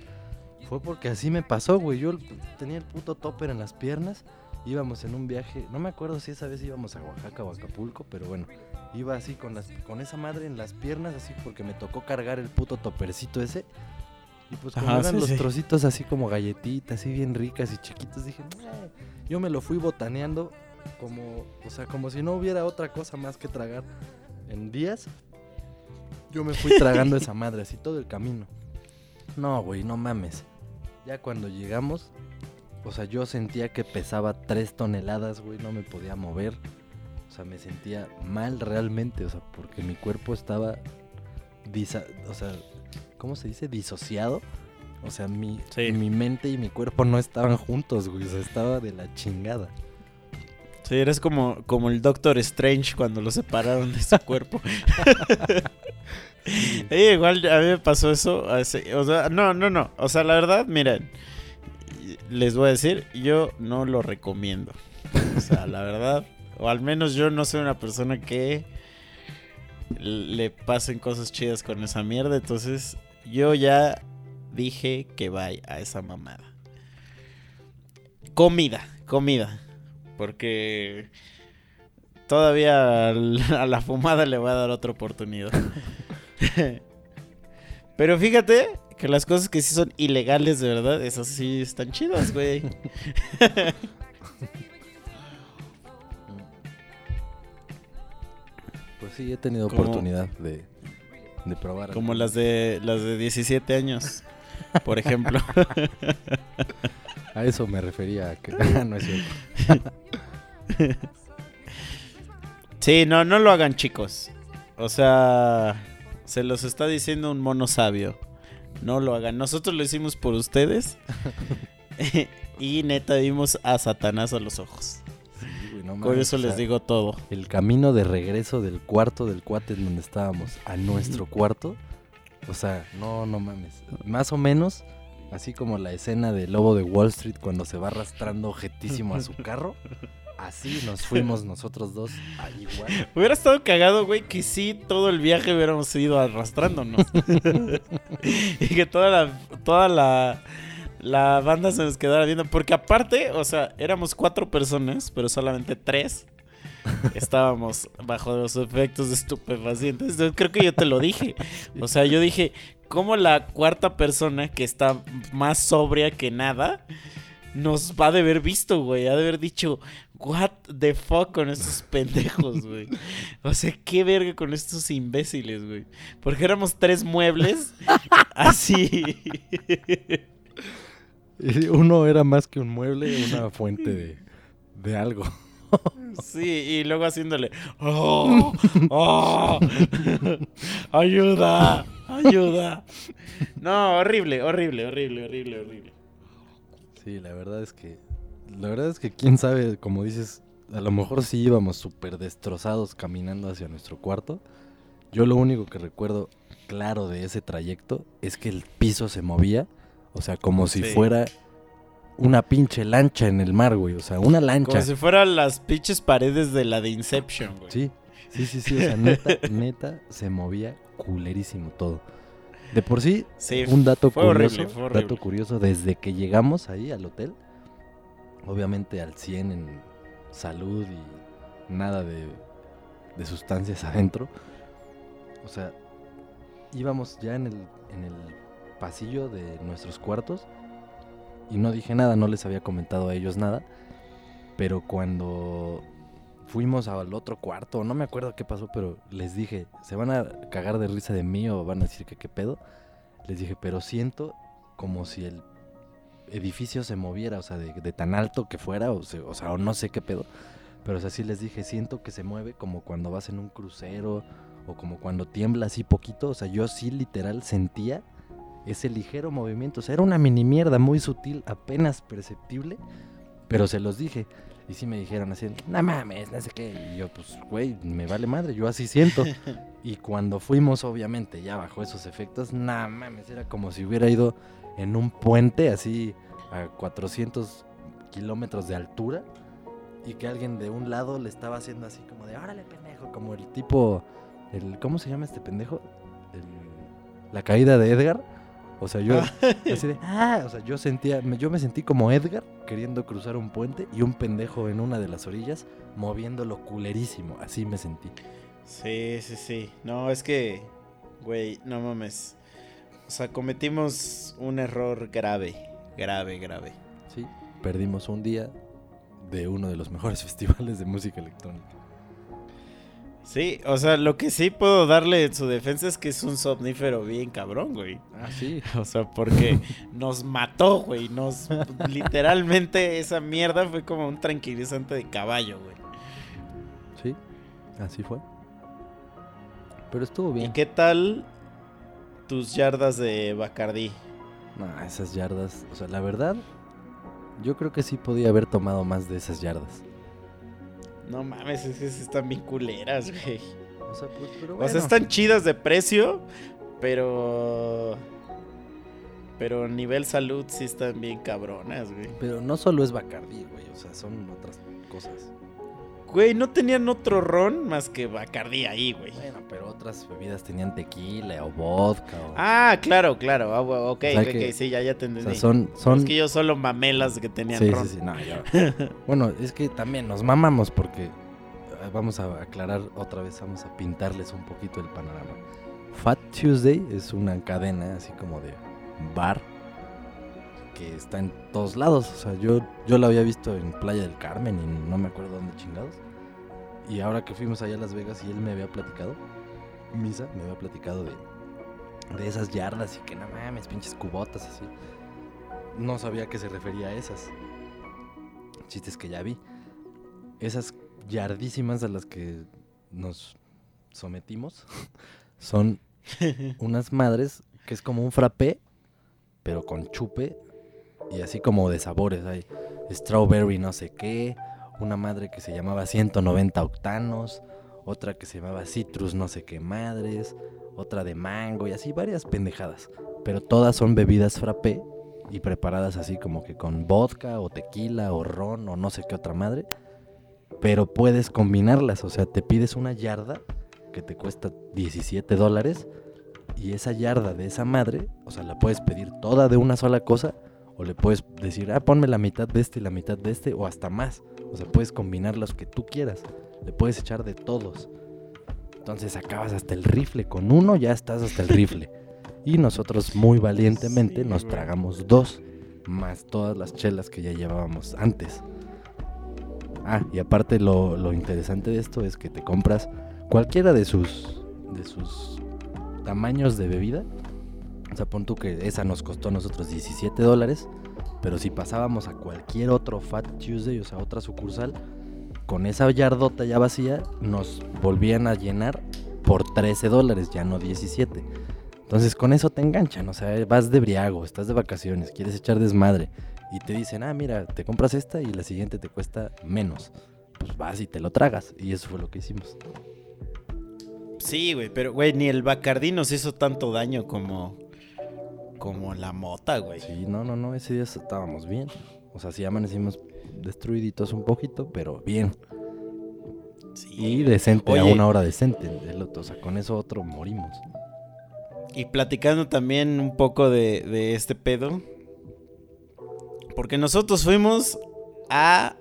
fue porque así me pasó, güey. Yo tenía el puto topper en las piernas, íbamos en un viaje, no me acuerdo si esa vez íbamos a Oaxaca o Acapulco, pero bueno, iba así con las con esa madre en las piernas, así porque me tocó cargar el puto topercito ese. Y pues como Ajá, eran sí, los sí. trocitos así como galletitas, así bien ricas y chiquitos, dije, "Nah". yo me lo fui botaneando como, o sea, como si no hubiera otra cosa más que tragar en días. Yo me fui tragando esa madre así todo el camino. No, güey, no mames. Ya cuando llegamos, o sea, yo sentía que pesaba 3 toneladas, güey, no me podía mover. O sea, me sentía mal realmente, o sea, porque mi cuerpo estaba, disa- o sea, ¿cómo se dice? Disociado. O sea, mi, Sí. mi mente y mi cuerpo no estaban juntos, güey, o sea, estaba de la chingada. Sí, eres como, como el Doctor Strange cuando lo separaron de su cuerpo. Eh, igual a mí me pasó eso. o sea, no, no, no. O sea, la verdad, miren. Les voy a decir, yo no lo recomiendo. O sea, la verdad. O al menos yo no soy una persona que le pasen cosas chidas con esa mierda. Entonces, yo ya dije que vaya a esa mamada. Comida, comida. Porque todavía a la fumada le voy a dar otra oportunidad. Pero fíjate que las cosas que sí son ilegales de verdad, esas sí están chidas, güey. Pues sí, he tenido Como- oportunidad de, de probar. Como las de las de 17 años, por ejemplo. A eso me refería, que no es cierto. Sí, no, no lo hagan, chicos. O sea, se los está diciendo un mono sabio. No lo hagan. Nosotros lo hicimos por ustedes. y neta vimos a Satanás a los ojos. Sí, no Con eso les digo todo. El camino de regreso del cuarto del cuate en donde estábamos a nuestro cuarto. O sea, no, no mames. Más o menos, así como la escena del lobo de Wall Street cuando se va arrastrando objetísimo a su carro. Así nos fuimos nosotros dos igual. Hubiera estado cagado, güey, que sí, todo el viaje hubiéramos ido arrastrándonos. y que toda la, toda la, la banda se nos quedara viendo. Porque aparte, o sea, éramos cuatro personas, pero solamente tres estábamos bajo los efectos de estupefacientes. Creo que yo te lo dije. O sea, yo dije, ¿cómo la cuarta persona que está más sobria que nada nos va a de haber visto, güey? Ha de haber dicho, what the fuck con estos pendejos, güey. O sea, qué verga con estos imbéciles, güey. Porque éramos tres muebles así. Uno era más que un mueble, una fuente de, de algo. Sí, y luego haciéndole, oh, oh, ayuda, ayuda. No, horrible, horrible, horrible, horrible, horrible. Sí, la verdad es que. La verdad es que quién sabe, como dices, a lo mejor sí íbamos súper destrozados caminando hacia nuestro cuarto. Yo lo único que recuerdo claro de ese trayecto es que el piso se movía. O sea, como si fuera una pinche lancha en el mar, güey. O sea, una lancha. Como si fueran las pinches paredes de la de Inception, güey. Sí, sí, sí, sí. O sea, neta, neta, se movía culerísimo todo. De por sí, Sí, un dato curioso, horrible, fue horrible. dato curioso, desde que llegamos ahí al hotel, obviamente al 100 en salud y nada de, de sustancias adentro. O sea, íbamos ya en el, en el pasillo de nuestros cuartos y no dije nada, no les había comentado a ellos nada, pero cuando fuimos al otro cuarto, no me acuerdo qué pasó, pero les dije, ¿se van a cagar de risa de mí o van a decir que qué pedo? Les dije, pero siento como si el edificio se moviera, o sea, de, tan alto que fuera, o, se- o sea, o no sé qué pedo. Pero o sea, les dije, siento que se mueve como cuando vas en un crucero o como cuando tiembla así poquito. O sea, yo sí literal sentía ese ligero movimiento. O sea, era una mini mierda muy sutil, apenas perceptible. Pero se los dije. Y sí me dijeron así, no mames, no sé qué. Y yo, pues, güey, me vale madre, yo así siento. y cuando fuimos, obviamente, ya bajo esos efectos, no mames, era como si hubiera ido en un puente así a 400 kilómetros de altura y que alguien de un lado le estaba haciendo así como de, órale, pendejo, como el tipo, el, ¿cómo se llama este pendejo? El- la caída de Edgar. O sea, yo, así de, ah, o sea, yo sentía, yo me sentí como Edgar queriendo cruzar un puente y un pendejo en una de las orillas moviéndolo culerísimo. Así me sentí. Sí, sí, sí. No, es que, güey, no mames. O sea, cometimos un error grave, grave, grave. Sí, perdimos un día de uno de los mejores festivales de música electrónica. Sí, o sea, lo que sí puedo darle en su defensa es que es un somnífero bien cabrón, güey. Ah, sí. O sea, porque nos mató, güey. Nos literalmente esa mierda fue como un tranquilizante de caballo, güey. Sí, así fue. Pero estuvo ¿Y bien. qué tal tus yardas de Bacardí? No, esas yardas, o sea, la verdad, yo creo que sí podía haber tomado más de esas yardas. No mames, es que están bien culeras, güey. O sea, pues, pero O sea, están chidas de precio, pero. Pero nivel salud sí están bien cabronas, güey. Pero no solo es Bacardi, güey, o sea, son otras cosas. Güey, no tenían otro ron más que Bacardí ahí, güey. Bueno, pero otras bebidas tenían tequila o vodka o... Ah, claro, claro. Ah, ok, O sea ok, que- ok, sí, ya, ya te o entendí. sea, son... son... Es que yo solo mamelas que tenían sí, ron. sí, sí, no, yo- bueno, es que también nos mamamos porque eh, vamos a aclarar otra vez, vamos a pintarles un poquito el panorama. Fat Tuesday es una cadena así como de bar que está en todos lados. O sea, yo, yo lo había visto en Playa del Carmen y no me acuerdo dónde chingados. Y ahora que fuimos allá a Las Vegas y él me había platicado, Misa me había platicado de, de esas yardas y que no mames, pinches cubotas así. No sabía a qué se refería a esas. Chistes que ya vi. Esas yardísimas a las que nos sometimos son unas madres que es como un frappé, pero con chupe y así como de sabores. Hay strawberry no sé qué, una madre que se llamaba 190 octanos, otra que se llamaba citrus no sé qué madres, otra de mango y así varias pendejadas. Pero todas son bebidas frappé y preparadas así como que con vodka o tequila o ron o no sé qué otra madre. Pero puedes combinarlas, o sea, te pides una yarda que te cuesta 17 dólares y esa yarda de esa madre, o sea, la puedes pedir toda de una sola cosa o le puedes decir, ah, ponme la mitad de este y la mitad de este o hasta más. O sea, puedes combinar los que tú quieras. Le puedes echar de todos. Entonces acabas hasta el rifle. Con uno ya estás hasta el rifle. Y nosotros muy valientemente Sí, nos güey. tragamos dos. Más todas las chelas que ya llevábamos antes. Ah, y aparte lo, lo interesante de esto es que te compras cualquiera de sus, de sus tamaños de bebida. O sea, pon tú que esa nos costó a nosotros 17 dólares. Pero si pasábamos a cualquier otro Fat Tuesday, o sea, otra sucursal, con esa yardota ya vacía, nos volvían a llenar por 13 dólares, ya no 17. Entonces con eso te enganchan, o sea, vas de briago, estás de vacaciones, quieres echar desmadre y te dicen, ah, mira, te compras esta y la siguiente te cuesta menos. Pues vas y te lo tragas y eso fue lo que hicimos. Sí, güey, pero, güey, ni el Bacardí nos hizo tanto daño como, como la mota, güey. Sí, no, no, no, ese día estábamos bien. O sea, sí amanecimos destruiditos un poquito, pero bien. Sí, Y decente, a Oye. una hora decente. El otro, o sea, con eso otro morimos. Y platicando también un poco de, de este pedo. Porque nosotros fuimos a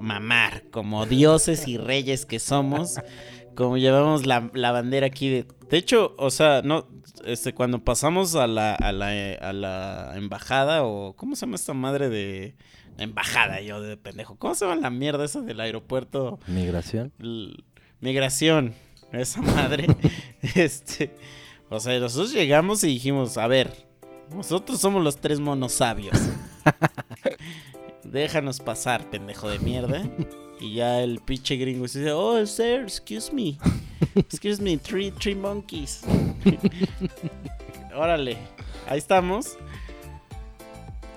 mamar, como dioses y reyes que somos. Como llevamos la, la bandera aquí de... De hecho, o sea, no, este, cuando pasamos a la, a la, a la embajada o... ¿Cómo se llama esta madre de... Embajada, yo de pendejo. ¿Cómo se llama la mierda esa del aeropuerto? Migración. l- migración, esa madre. este, o sea, nosotros llegamos y dijimos, a ver, nosotros somos los tres monos sabios. Déjanos pasar, pendejo de mierda. Y ya el pinche gringo dice, oh, sir, excuse me. Excuse me, three, three monkeys. Órale, ahí estamos.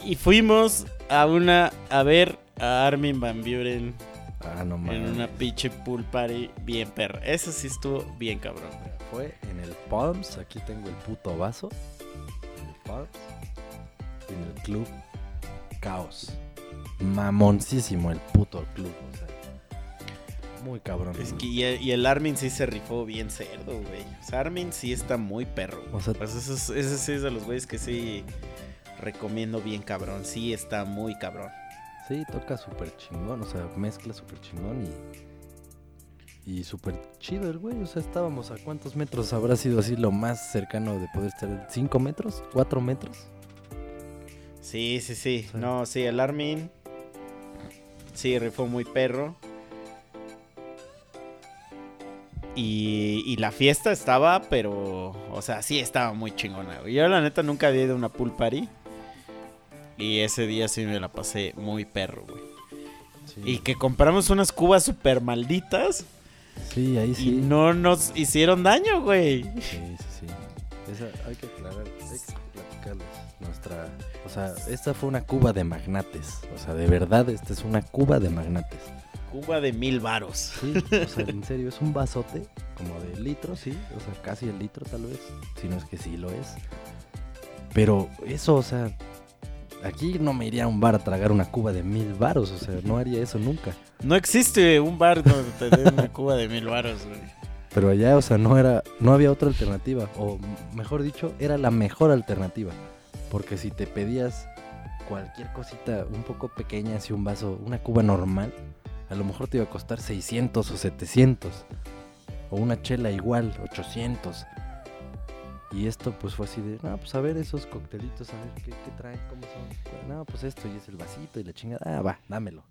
Y fuimos a una, a ver a Armin Van Buren Ah, no en mames. una pinche pool party bien perra. Eso sí estuvo bien cabrón. Fue en el Palms, aquí tengo el puto vaso. En el Palms. En el club Caos. Mamoncísimo el puto club, o sea. Muy cabrón. Es que, y, el, y el Armin sí se rifó bien cerdo, güey. O sea, Armin sí está muy perro. O sea- Pues ese, es- ese sí es de los güeyes que sí recomiendo bien cabrón. Sí está muy cabrón. Sí, toca súper chingón, o sea, mezcla súper chingón y. Y súper chido el güey, o sea, estábamos a cuántos metros habrá sido así lo más cercano de poder estar, ¿5 metros? ¿4 metros? Sí, sí, sí. Sí. No, sí, el Armin sí rifó muy perro. Y, y la fiesta estaba, pero, o sea, sí estaba muy chingona. güey. Yo la neta nunca había ido a una pool party. Y ese día sí me la pasé muy perro, güey. Sí, Y que compramos unas cubas super malditas sí ahí sí. y no nos hicieron daño, güey. Sí, sí, sí. Esa, hay que aclarar, hay que platicarles nuestra... O sea, esta fue una cuba de magnates. O sea, de verdad, esta es una cuba de magnates. Cuba de mil varos. Sí, o sea, en serio, es un vasote como de litro, sí. O sea, casi el litro tal vez. Si no es que sí lo es. Pero eso, o sea, aquí no me iría a un bar a tragar una cuba de mil varos. O sea, no haría eso nunca. No existe un bar donde te den una cuba de mil varos, güey. Pero allá, o sea, no era, no había otra alternativa. O mejor dicho, era la mejor alternativa. Porque si te pedías cualquier cosita un poco pequeña, así un vaso, una cuba normal, a lo mejor te iba a costar 600 o 700. O una chela igual, 800. Y esto pues fue así de, no, pues a ver esos coctelitos, a ver qué, qué traen, cómo son. No, pues esto y es el vasito y la chingada. Ah, va, dámelo.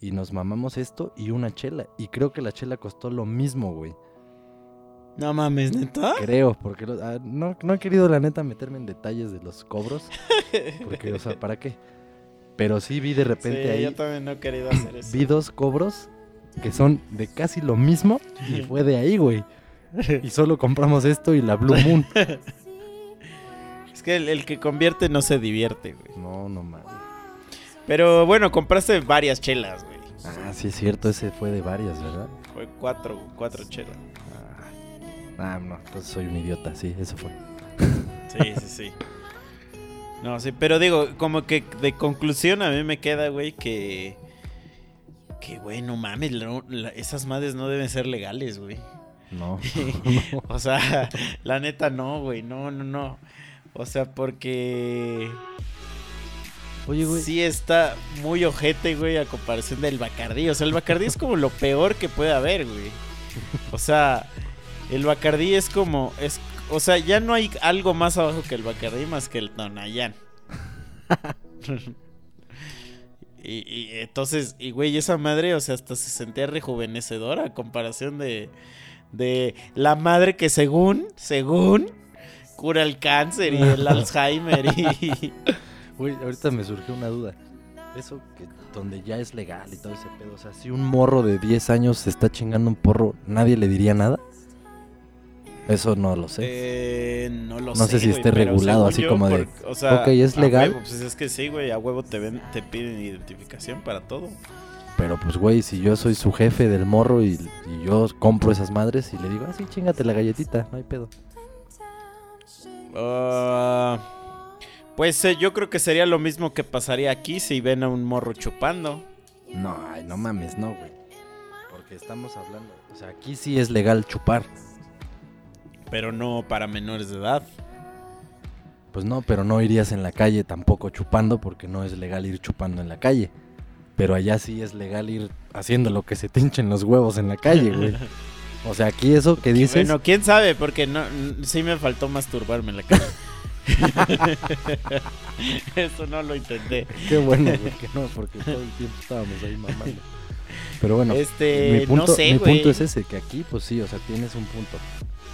Y nos mamamos esto y una chela. Y creo que la chela costó lo mismo, güey. No mames, neta. Creo, porque lo- ah, no, no he querido la neta meterme en detalles de los cobros. Porque, o sea, ¿para qué? Pero sí vi de repente Sí, ahí, yo también no he querido hacer eso. vi dos cobros que son de casi lo mismo y fue de ahí, güey. Y solo compramos esto y la Blue Moon. Es que el, el que convierte no se divierte, güey. No, no mames. Pero bueno, compraste varias chelas, güey. Ah, sí es cierto, ese fue de varias, ¿verdad? Fue cuatro, cuatro chelas. Ah, no, entonces soy un idiota, sí, eso fue. Sí, sí, sí. No, sí, pero digo, como que de conclusión a mí me queda, güey, que... Que, güey, no mames, no, la- esas madres no deben ser legales, güey. No. O sea, la neta no, güey, no, no, no. O sea, porque... Oye, güey. Sí está muy ojete, güey, a comparación del Bacardí. O sea, el Bacardí es como lo peor que puede haber, güey. O sea, el Bacardí es como... Es, o sea, ya no hay algo más abajo que el Bacardí más que el Tonayán. y, y entonces, y güey, esa madre, o sea, hasta se sentía rejuvenecedora a comparación de, de la madre que según, según, cura el cáncer y el Alzheimer y... Güey, ahorita me surgió una duda. Eso que donde ya es legal y todo ese pedo, o sea, si un morro de 10 años se está chingando un porro, ¿nadie le diría nada? Eso no lo sé. Eh, no lo No sé. sé si esté regulado, así como de, o sea, ok, ¿es legal? huevo, pues es que sí, güey. A huevo te, ven, te piden identificación para todo. Pero pues, güey, si yo soy su jefe del morro y, y yo compro esas madres y le digo, ah, sí, chingate la galletita, no hay pedo. Ah, pues eh, yo creo que sería lo mismo que pasaría aquí si ven a un morro chupando. No, ay, no mames, no, güey. Porque estamos hablando, o sea, aquí sí es legal chupar. Pero no para menores de edad. Pues no, pero no irías en la calle tampoco chupando porque no es legal ir chupando en la calle. Pero allá sí es legal ir haciendo lo que se te hinchen los huevos en la calle, güey. O sea, aquí eso que dices... Bueno, quién sabe, porque no, sí me faltó masturbarme en la calle. Eso no lo intenté. Qué bueno, güey, que no, porque todo el tiempo estábamos ahí mamando. Pero bueno, Este, mi punto, no sé, mi punto es ese, que aquí, pues sí, o sea, tienes un punto.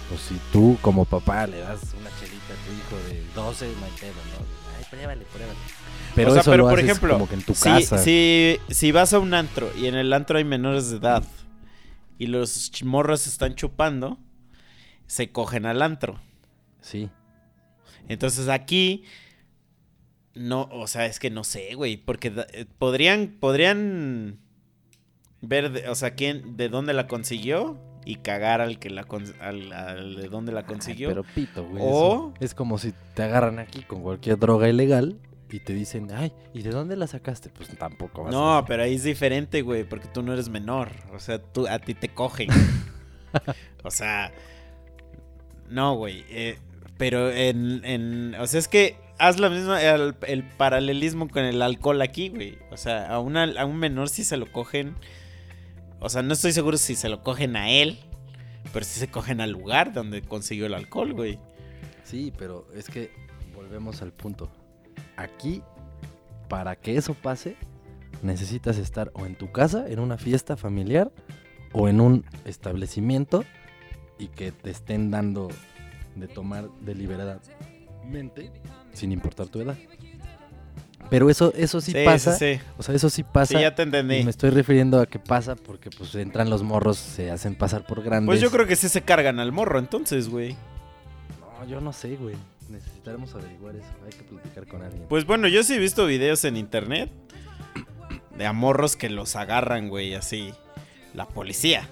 Pues si tú como papá le das una chelita a tu hijo de 12, no hay ¿no? Ay, pruébale, pruébale. Pero O sea, eso pero lo por haces ejemplo, como que en tu si, casa. Si, si vas a un antro y en el antro hay menores de edad y los morros están chupando, se cogen al antro. Sí. Entonces aquí no, o sea, es que no sé, güey, porque da- eh, podrían podrían ver, de- o sea, quién de dónde la consiguió y cagar al que la al, al de dónde la consiguió. Ay, pero pito, güey. O- Es como si te agarran aquí con cualquier droga ilegal y te dicen, ay, ¿y de dónde la sacaste? Pues tampoco vas No, a... pero ahí es diferente, güey, porque tú no eres menor. O sea, tú, a ti te cogen. o sea, no, güey. eh, pero en, en, o sea, es que haz la misma, el, el paralelismo con el alcohol aquí, güey. O sea, a, una, a un menor si se lo cogen. O sea, no estoy seguro si se lo cogen a él, pero si se cogen al lugar donde consiguió el alcohol, güey. Sí, pero es que volvemos al punto. Aquí, para que eso pase, necesitas estar o en tu casa, en una fiesta familiar, o en un establecimiento y que te estén dando de tomar deliberadamente, sin importar tu edad. Pero eso, eso sí, Sí, pasa. sí, sí. O sea, eso sí pasa. Sí, ya te y entendí. me estoy refiriendo a que pasa porque pues entran los morros, se hacen pasar por grandes. Pues yo creo que sí se cargan al morro, entonces, güey. No, yo no sé, güey. Necesitaremos averiguar eso. Hay que platicar con alguien. Pues bueno, yo sí he visto videos en internet de amorros que los agarran, güey, así. La policía.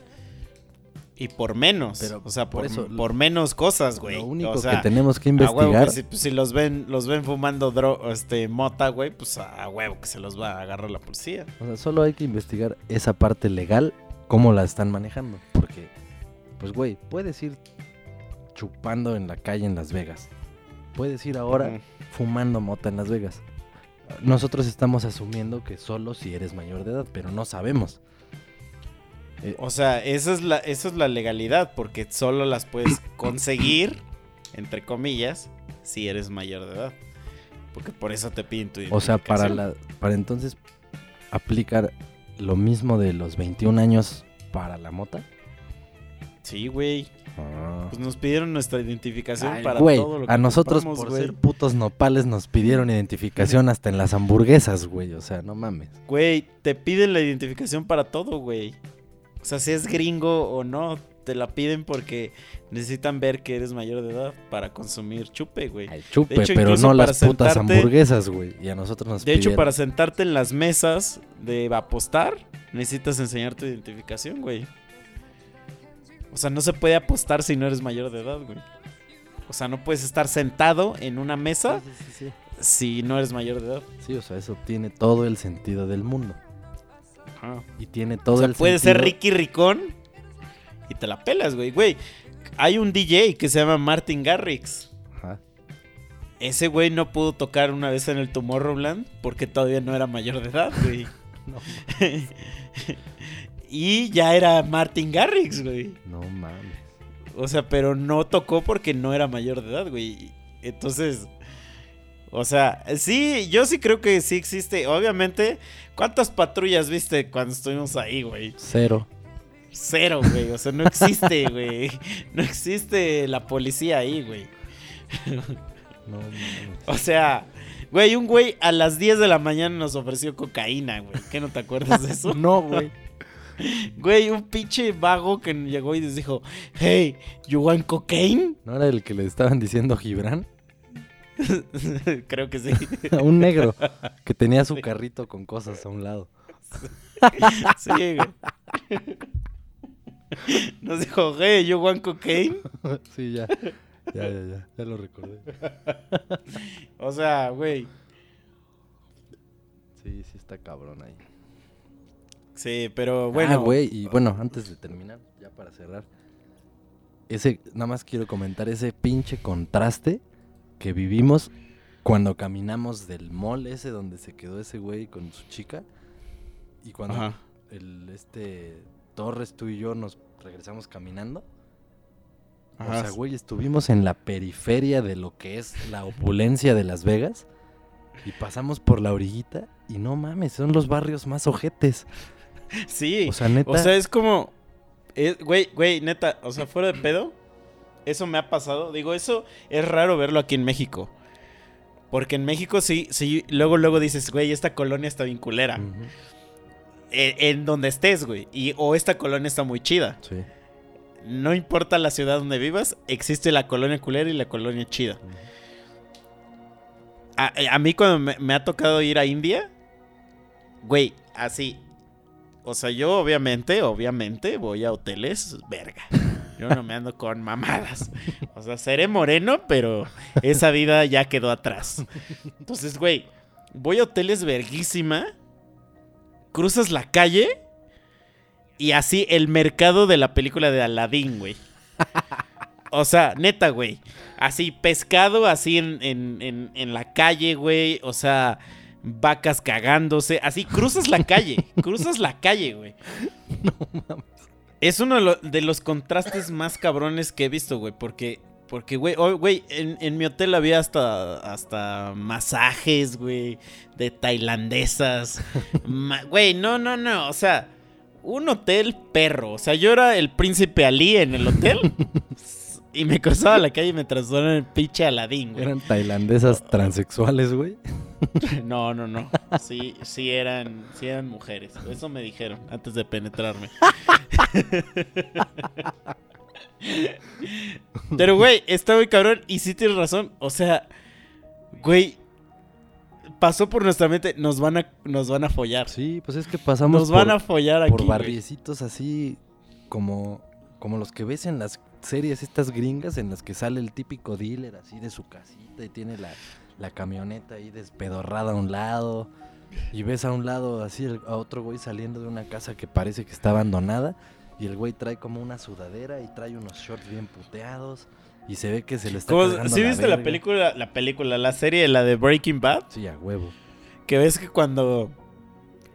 Y por menos. Pero o sea, por, por eso, por menos cosas, güey. Lo único o sea, que tenemos que a huevo investigar. que si, pues, si los ven, los ven fumando dro este, mota, güey, pues a, huevo que se los va a agarrar la policía. O sea, solo hay que investigar esa parte legal, cómo la están manejando. Porque, pues, güey, puedes ir chupando en la calle en Las Vegas. Puedes ir ahora fumando mota en Las Vegas. Nosotros estamos asumiendo que solo si eres mayor de edad, pero no sabemos. Eh, O sea, esa es la, esa es la legalidad, porque solo las puedes conseguir, entre comillas, si eres mayor de edad. Porque por eso te piden tu O sea, para, identificación. la, para entonces aplicar lo mismo de los 21 años para la mota. Sí, güey. Ah. Pues nos pidieron nuestra identificación Ay, para güey, todo lo que a nosotros por güey. ser putos nopales nos pidieron identificación hasta en las hamburguesas, güey. O sea, no mames. Güey, te piden la identificación para todo, güey. O sea, si es gringo o no, te la piden porque necesitan ver que eres mayor de edad para consumir chupe, güey. Chupe, De hecho, pero no las putas sentarte- hamburguesas, güey. Y a nosotros nos De hecho, para sentarte en las mesas de apostar, necesitas enseñar tu identificación, güey. O sea, no se puede apostar si no eres mayor de edad, güey. O sea, no puedes estar sentado en una mesa Sí, sí, sí, sí. si no eres mayor de edad. Sí, o sea, eso tiene todo el sentido del mundo. Ajá. Y tiene todo O sea, el sentido... ser Ricky Ricón y te la pelas, güey. Güey, hay un DJ que se llama Martin Garrix. Ajá. Ese güey no pudo tocar una vez en el Tomorrowland porque todavía no era mayor de edad, güey. No, y ya era Martin Garrix, güey. no mames. O sea, pero no tocó porque no era mayor de edad, güey. Entonces, o sea, sí, yo sí creo que sí existe. Obviamente, ¿cuántas patrullas viste cuando estuvimos ahí, güey? Cero. Cero, güey. O sea, no existe, güey. No existe la policía ahí, güey. No mames. O sea, güey, un güey a las 10 de la mañana nos ofreció cocaína, güey. ¿Qué no te acuerdas de eso? No, güey. Güey, un pinche vago que llegó y les dijo, hey, you want cocaine? ¿No era el que le estaban diciendo Gibran? Creo que sí. un negro que tenía su carrito con cosas a un lado. Sí, güey. Nos dijo, hey, you want cocaine? sí, ya. Ya, ya, ya. Ya lo recordé. O sea, güey. Sí, sí está cabrón ahí. Sí, pero bueno. Ah, güey, y bueno, antes de terminar, ya para cerrar. Ese, nada más quiero comentar ese pinche contraste que vivimos cuando caminamos del mall ese donde se quedó ese güey con su chica. Y cuando Ajá. el este Torres, tú y yo nos regresamos caminando. O sea, güey, estuvimos en la periferia de lo que es la opulencia de Las Vegas. Y pasamos por la orillita. Y no mames, son los barrios más ojetes. Sí. O sea, neta. O sea, es como. es- Güey, güey, neta, o sea, fuera de pedo. Eso me ha pasado. Digo, eso es raro verlo aquí en México. Porque en México sí, sí, luego, luego dices, güey, esta colonia está bien culera. Eh, en donde estés, güey. Y, o esta colonia está muy chida. sí. No importa la ciudad donde vivas, existe la colonia culera y la colonia chida. A, a mí cuando me, me ha tocado ir a India, güey, así. O sea, yo obviamente, obviamente voy a hoteles, verga. Yo no me ando con mamadas. O sea, seré moreno, pero esa vida ya quedó atrás. Entonces, güey, voy a hoteles verguísima, cruzas la calle y así el mercado de la película de Aladdin, güey. O sea, neta, güey. Así, pescado así en, en, en, en la calle, güey. O sea, vacas cagándose. Así, cruzas la calle. cruzas la calle, güey. Es uno de, lo- de los contrastes más cabrones que he visto, güey. Porque, porque güey, oh, güey, en, en mi hotel había hasta, hasta masajes, güey. De tailandesas. Ma- Güey, no, no, no. O sea, un hotel perro. O sea, yo era el príncipe Ali en el hotel. y me cruzaba la calle y me transformaba en el pinche Aladín, güey. Eran tailandesas transexuales, güey. No, no, no. Sí, sí eran, sí eran mujeres. Eso me dijeron antes de penetrarme. Pero, güey, está muy cabrón. Y sí tienes razón. O sea, güey, pasó por nuestra mente. Nos van a, nos van a follar. Sí, pues es que pasamos Nos van por, a follar aquí. por barriecitos así como, como los que ves en las series estas gringas en las que sale el típico dealer así de su casita y tiene la, la camioneta ahí despedorrada a un lado y ves a un lado así a otro güey saliendo de una casa que parece que está abandonada y el güey trae como una sudadera y trae unos shorts bien puteados y se ve que se le está ¿Cómo- cargando ¿Sí viste la película, la película, la serie, la de Breaking Bad? Sí, a huevo. Que ves que cuando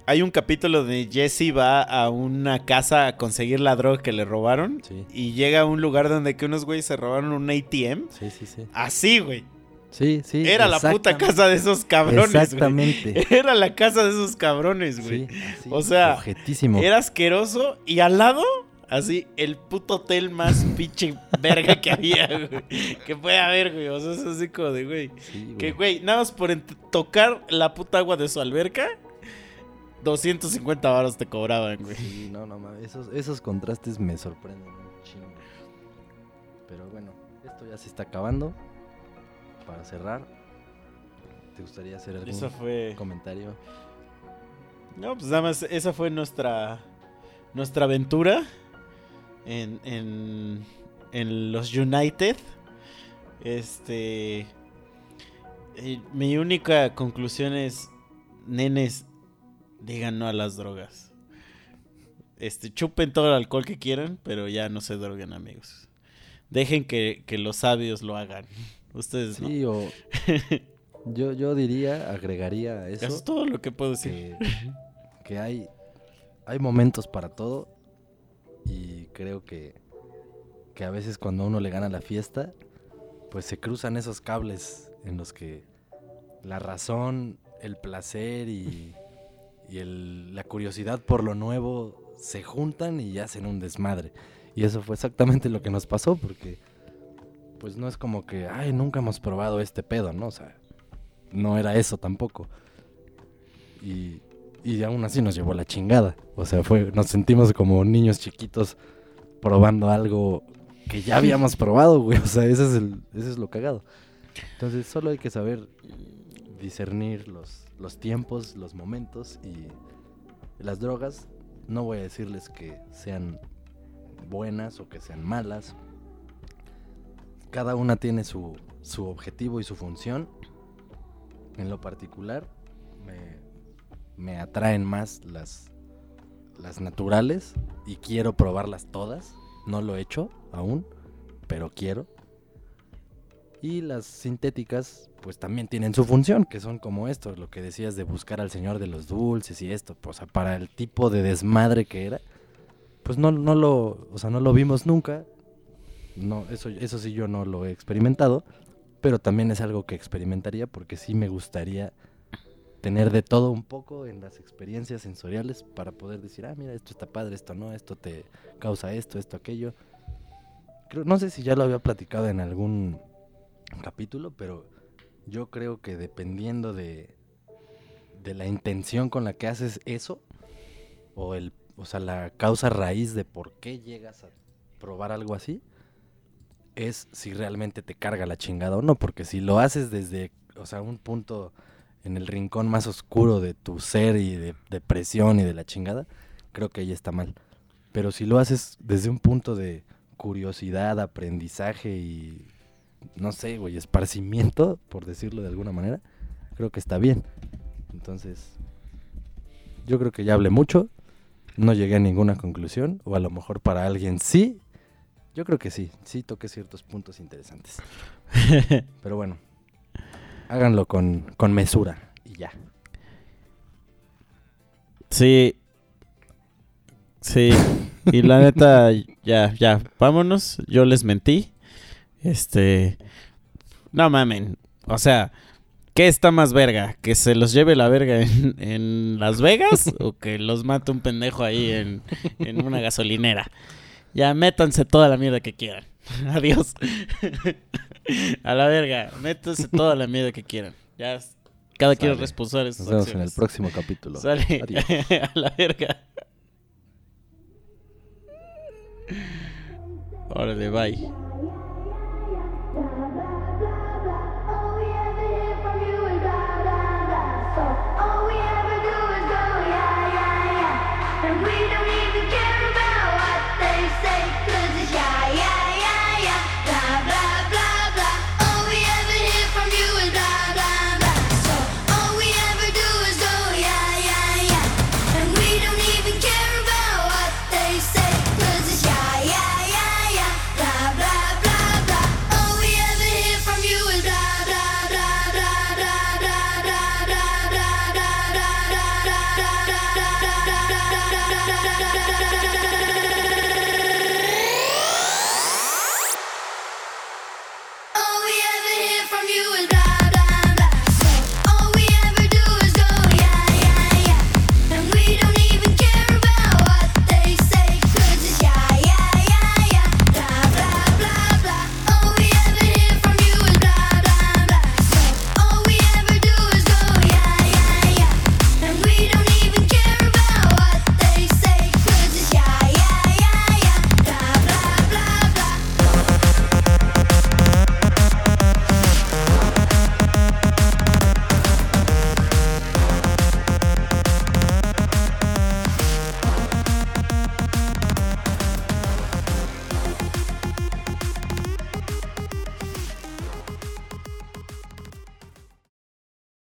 hay un capítulo donde Jesse va a una casa a conseguir la droga que le robaron Sí. y llega a un lugar donde que unos güeyes se robaron un ATM. Sí, sí, sí. Así, güey. Sí, sí. Era la puta casa de esos cabrones, güey. Exactamente. Era la casa de esos cabrones, güey. Sí, así, O sea, objetísimo. Era asqueroso y al lado, así, el puto hotel más pinche verga que había, güey. Que puede haber, güey. O sea, es así como de, güey. Sí, güey. Que, güey, nada más por tocar la puta agua de su alberca, 250 varos te cobraban, güey. Sí, no, no mames. Esos, esos contrastes me sorprenden. ¿no? chingo. Pero bueno, esto ya se está acabando. Para cerrar, ¿te gustaría hacer algún Eso fue. comentario? No, pues nada más, esa fue nuestra. Nuestra aventura. En. En. En los United. Este. eh, mi única conclusión es. Nenes, digan no a las drogas. Este, chupen todo el alcohol que quieran, pero ya no se droguen, amigos. Dejen que, que los sabios lo hagan. Ustedes no. Sí, o yo, yo diría, agregaría eso, Eso es todo lo que puedo decir. que, que hay, hay momentos para todo y creo que, que a veces cuando uno le gana la fiesta, pues se cruzan esos cables en los que la razón, el placer y, y el- la curiosidad por lo nuevo se juntan y hacen un desmadre. Y eso fue exactamente lo que nos pasó porque pues no es como que, ay, nunca hemos probado este pedo, ¿no? O sea, no era eso tampoco. Y, y aún así nos llevó la chingada. O sea, fue, nos sentimos como niños chiquitos probando algo que ya habíamos probado, güey. O sea, ese es, el, ese es lo cagado. Entonces, solo hay que saber discernir los, los tiempos, los momentos y las drogas. No voy a decirles que sean buenas o que sean malas. Cada una tiene su, su objetivo y su función. En lo particular, me, me atraen más las, las naturales y quiero probarlas todas. No lo he hecho aún, pero quiero. Y las sintéticas, pues también tienen su función, que son como esto, lo que decías de buscar al señor de los dulces y esto. O sea, para el tipo de desmadre que era, pues no, no lo, o sea, no lo vimos nunca. No, eso, eso sí yo no lo he experimentado, pero también es algo que experimentaría porque sí me gustaría tener de todo un poco en las experiencias sensoriales para poder decir, ah, mira, esto está padre, esto no, esto te causa esto, esto, aquello. Creo, no sé si ya lo había platicado en algún capítulo, pero yo creo que dependiendo de, de la intención con la que haces eso, o el, o sea, la causa raíz de por qué llegas a probar algo así, es si realmente te carga la chingada o no, porque si lo haces desde, o sea, un punto en el rincón más oscuro de tu ser y de depresión y de la chingada, creo que ahí está mal. Pero si lo haces desde un punto de curiosidad, aprendizaje y, no sé, güey, esparcimiento, por decirlo de alguna manera, creo que está bien. Entonces, yo creo que ya hablé mucho, no llegué a ninguna conclusión, o a lo mejor para alguien sí. Yo creo que sí, sí toqué ciertos puntos interesantes. Pero bueno, háganlo con, con mesura y ya. Sí. Sí. Y la neta, ya, ya, vámonos. Yo les mentí. Este. No mamen. O sea, ¿qué está más verga? ¿Que se los lleve la verga en, en Las Vegas? ¿O que los mate un pendejo ahí en, en una gasolinera? Ya, métanse toda la mierda que quieran. Adiós. A la verga. Métanse toda la mierda que quieran. Ya, cada quien es responsable de sus Nos vemos en el acciones. próximo capítulo. Sale. Adiós. a la verga. Órale, bye.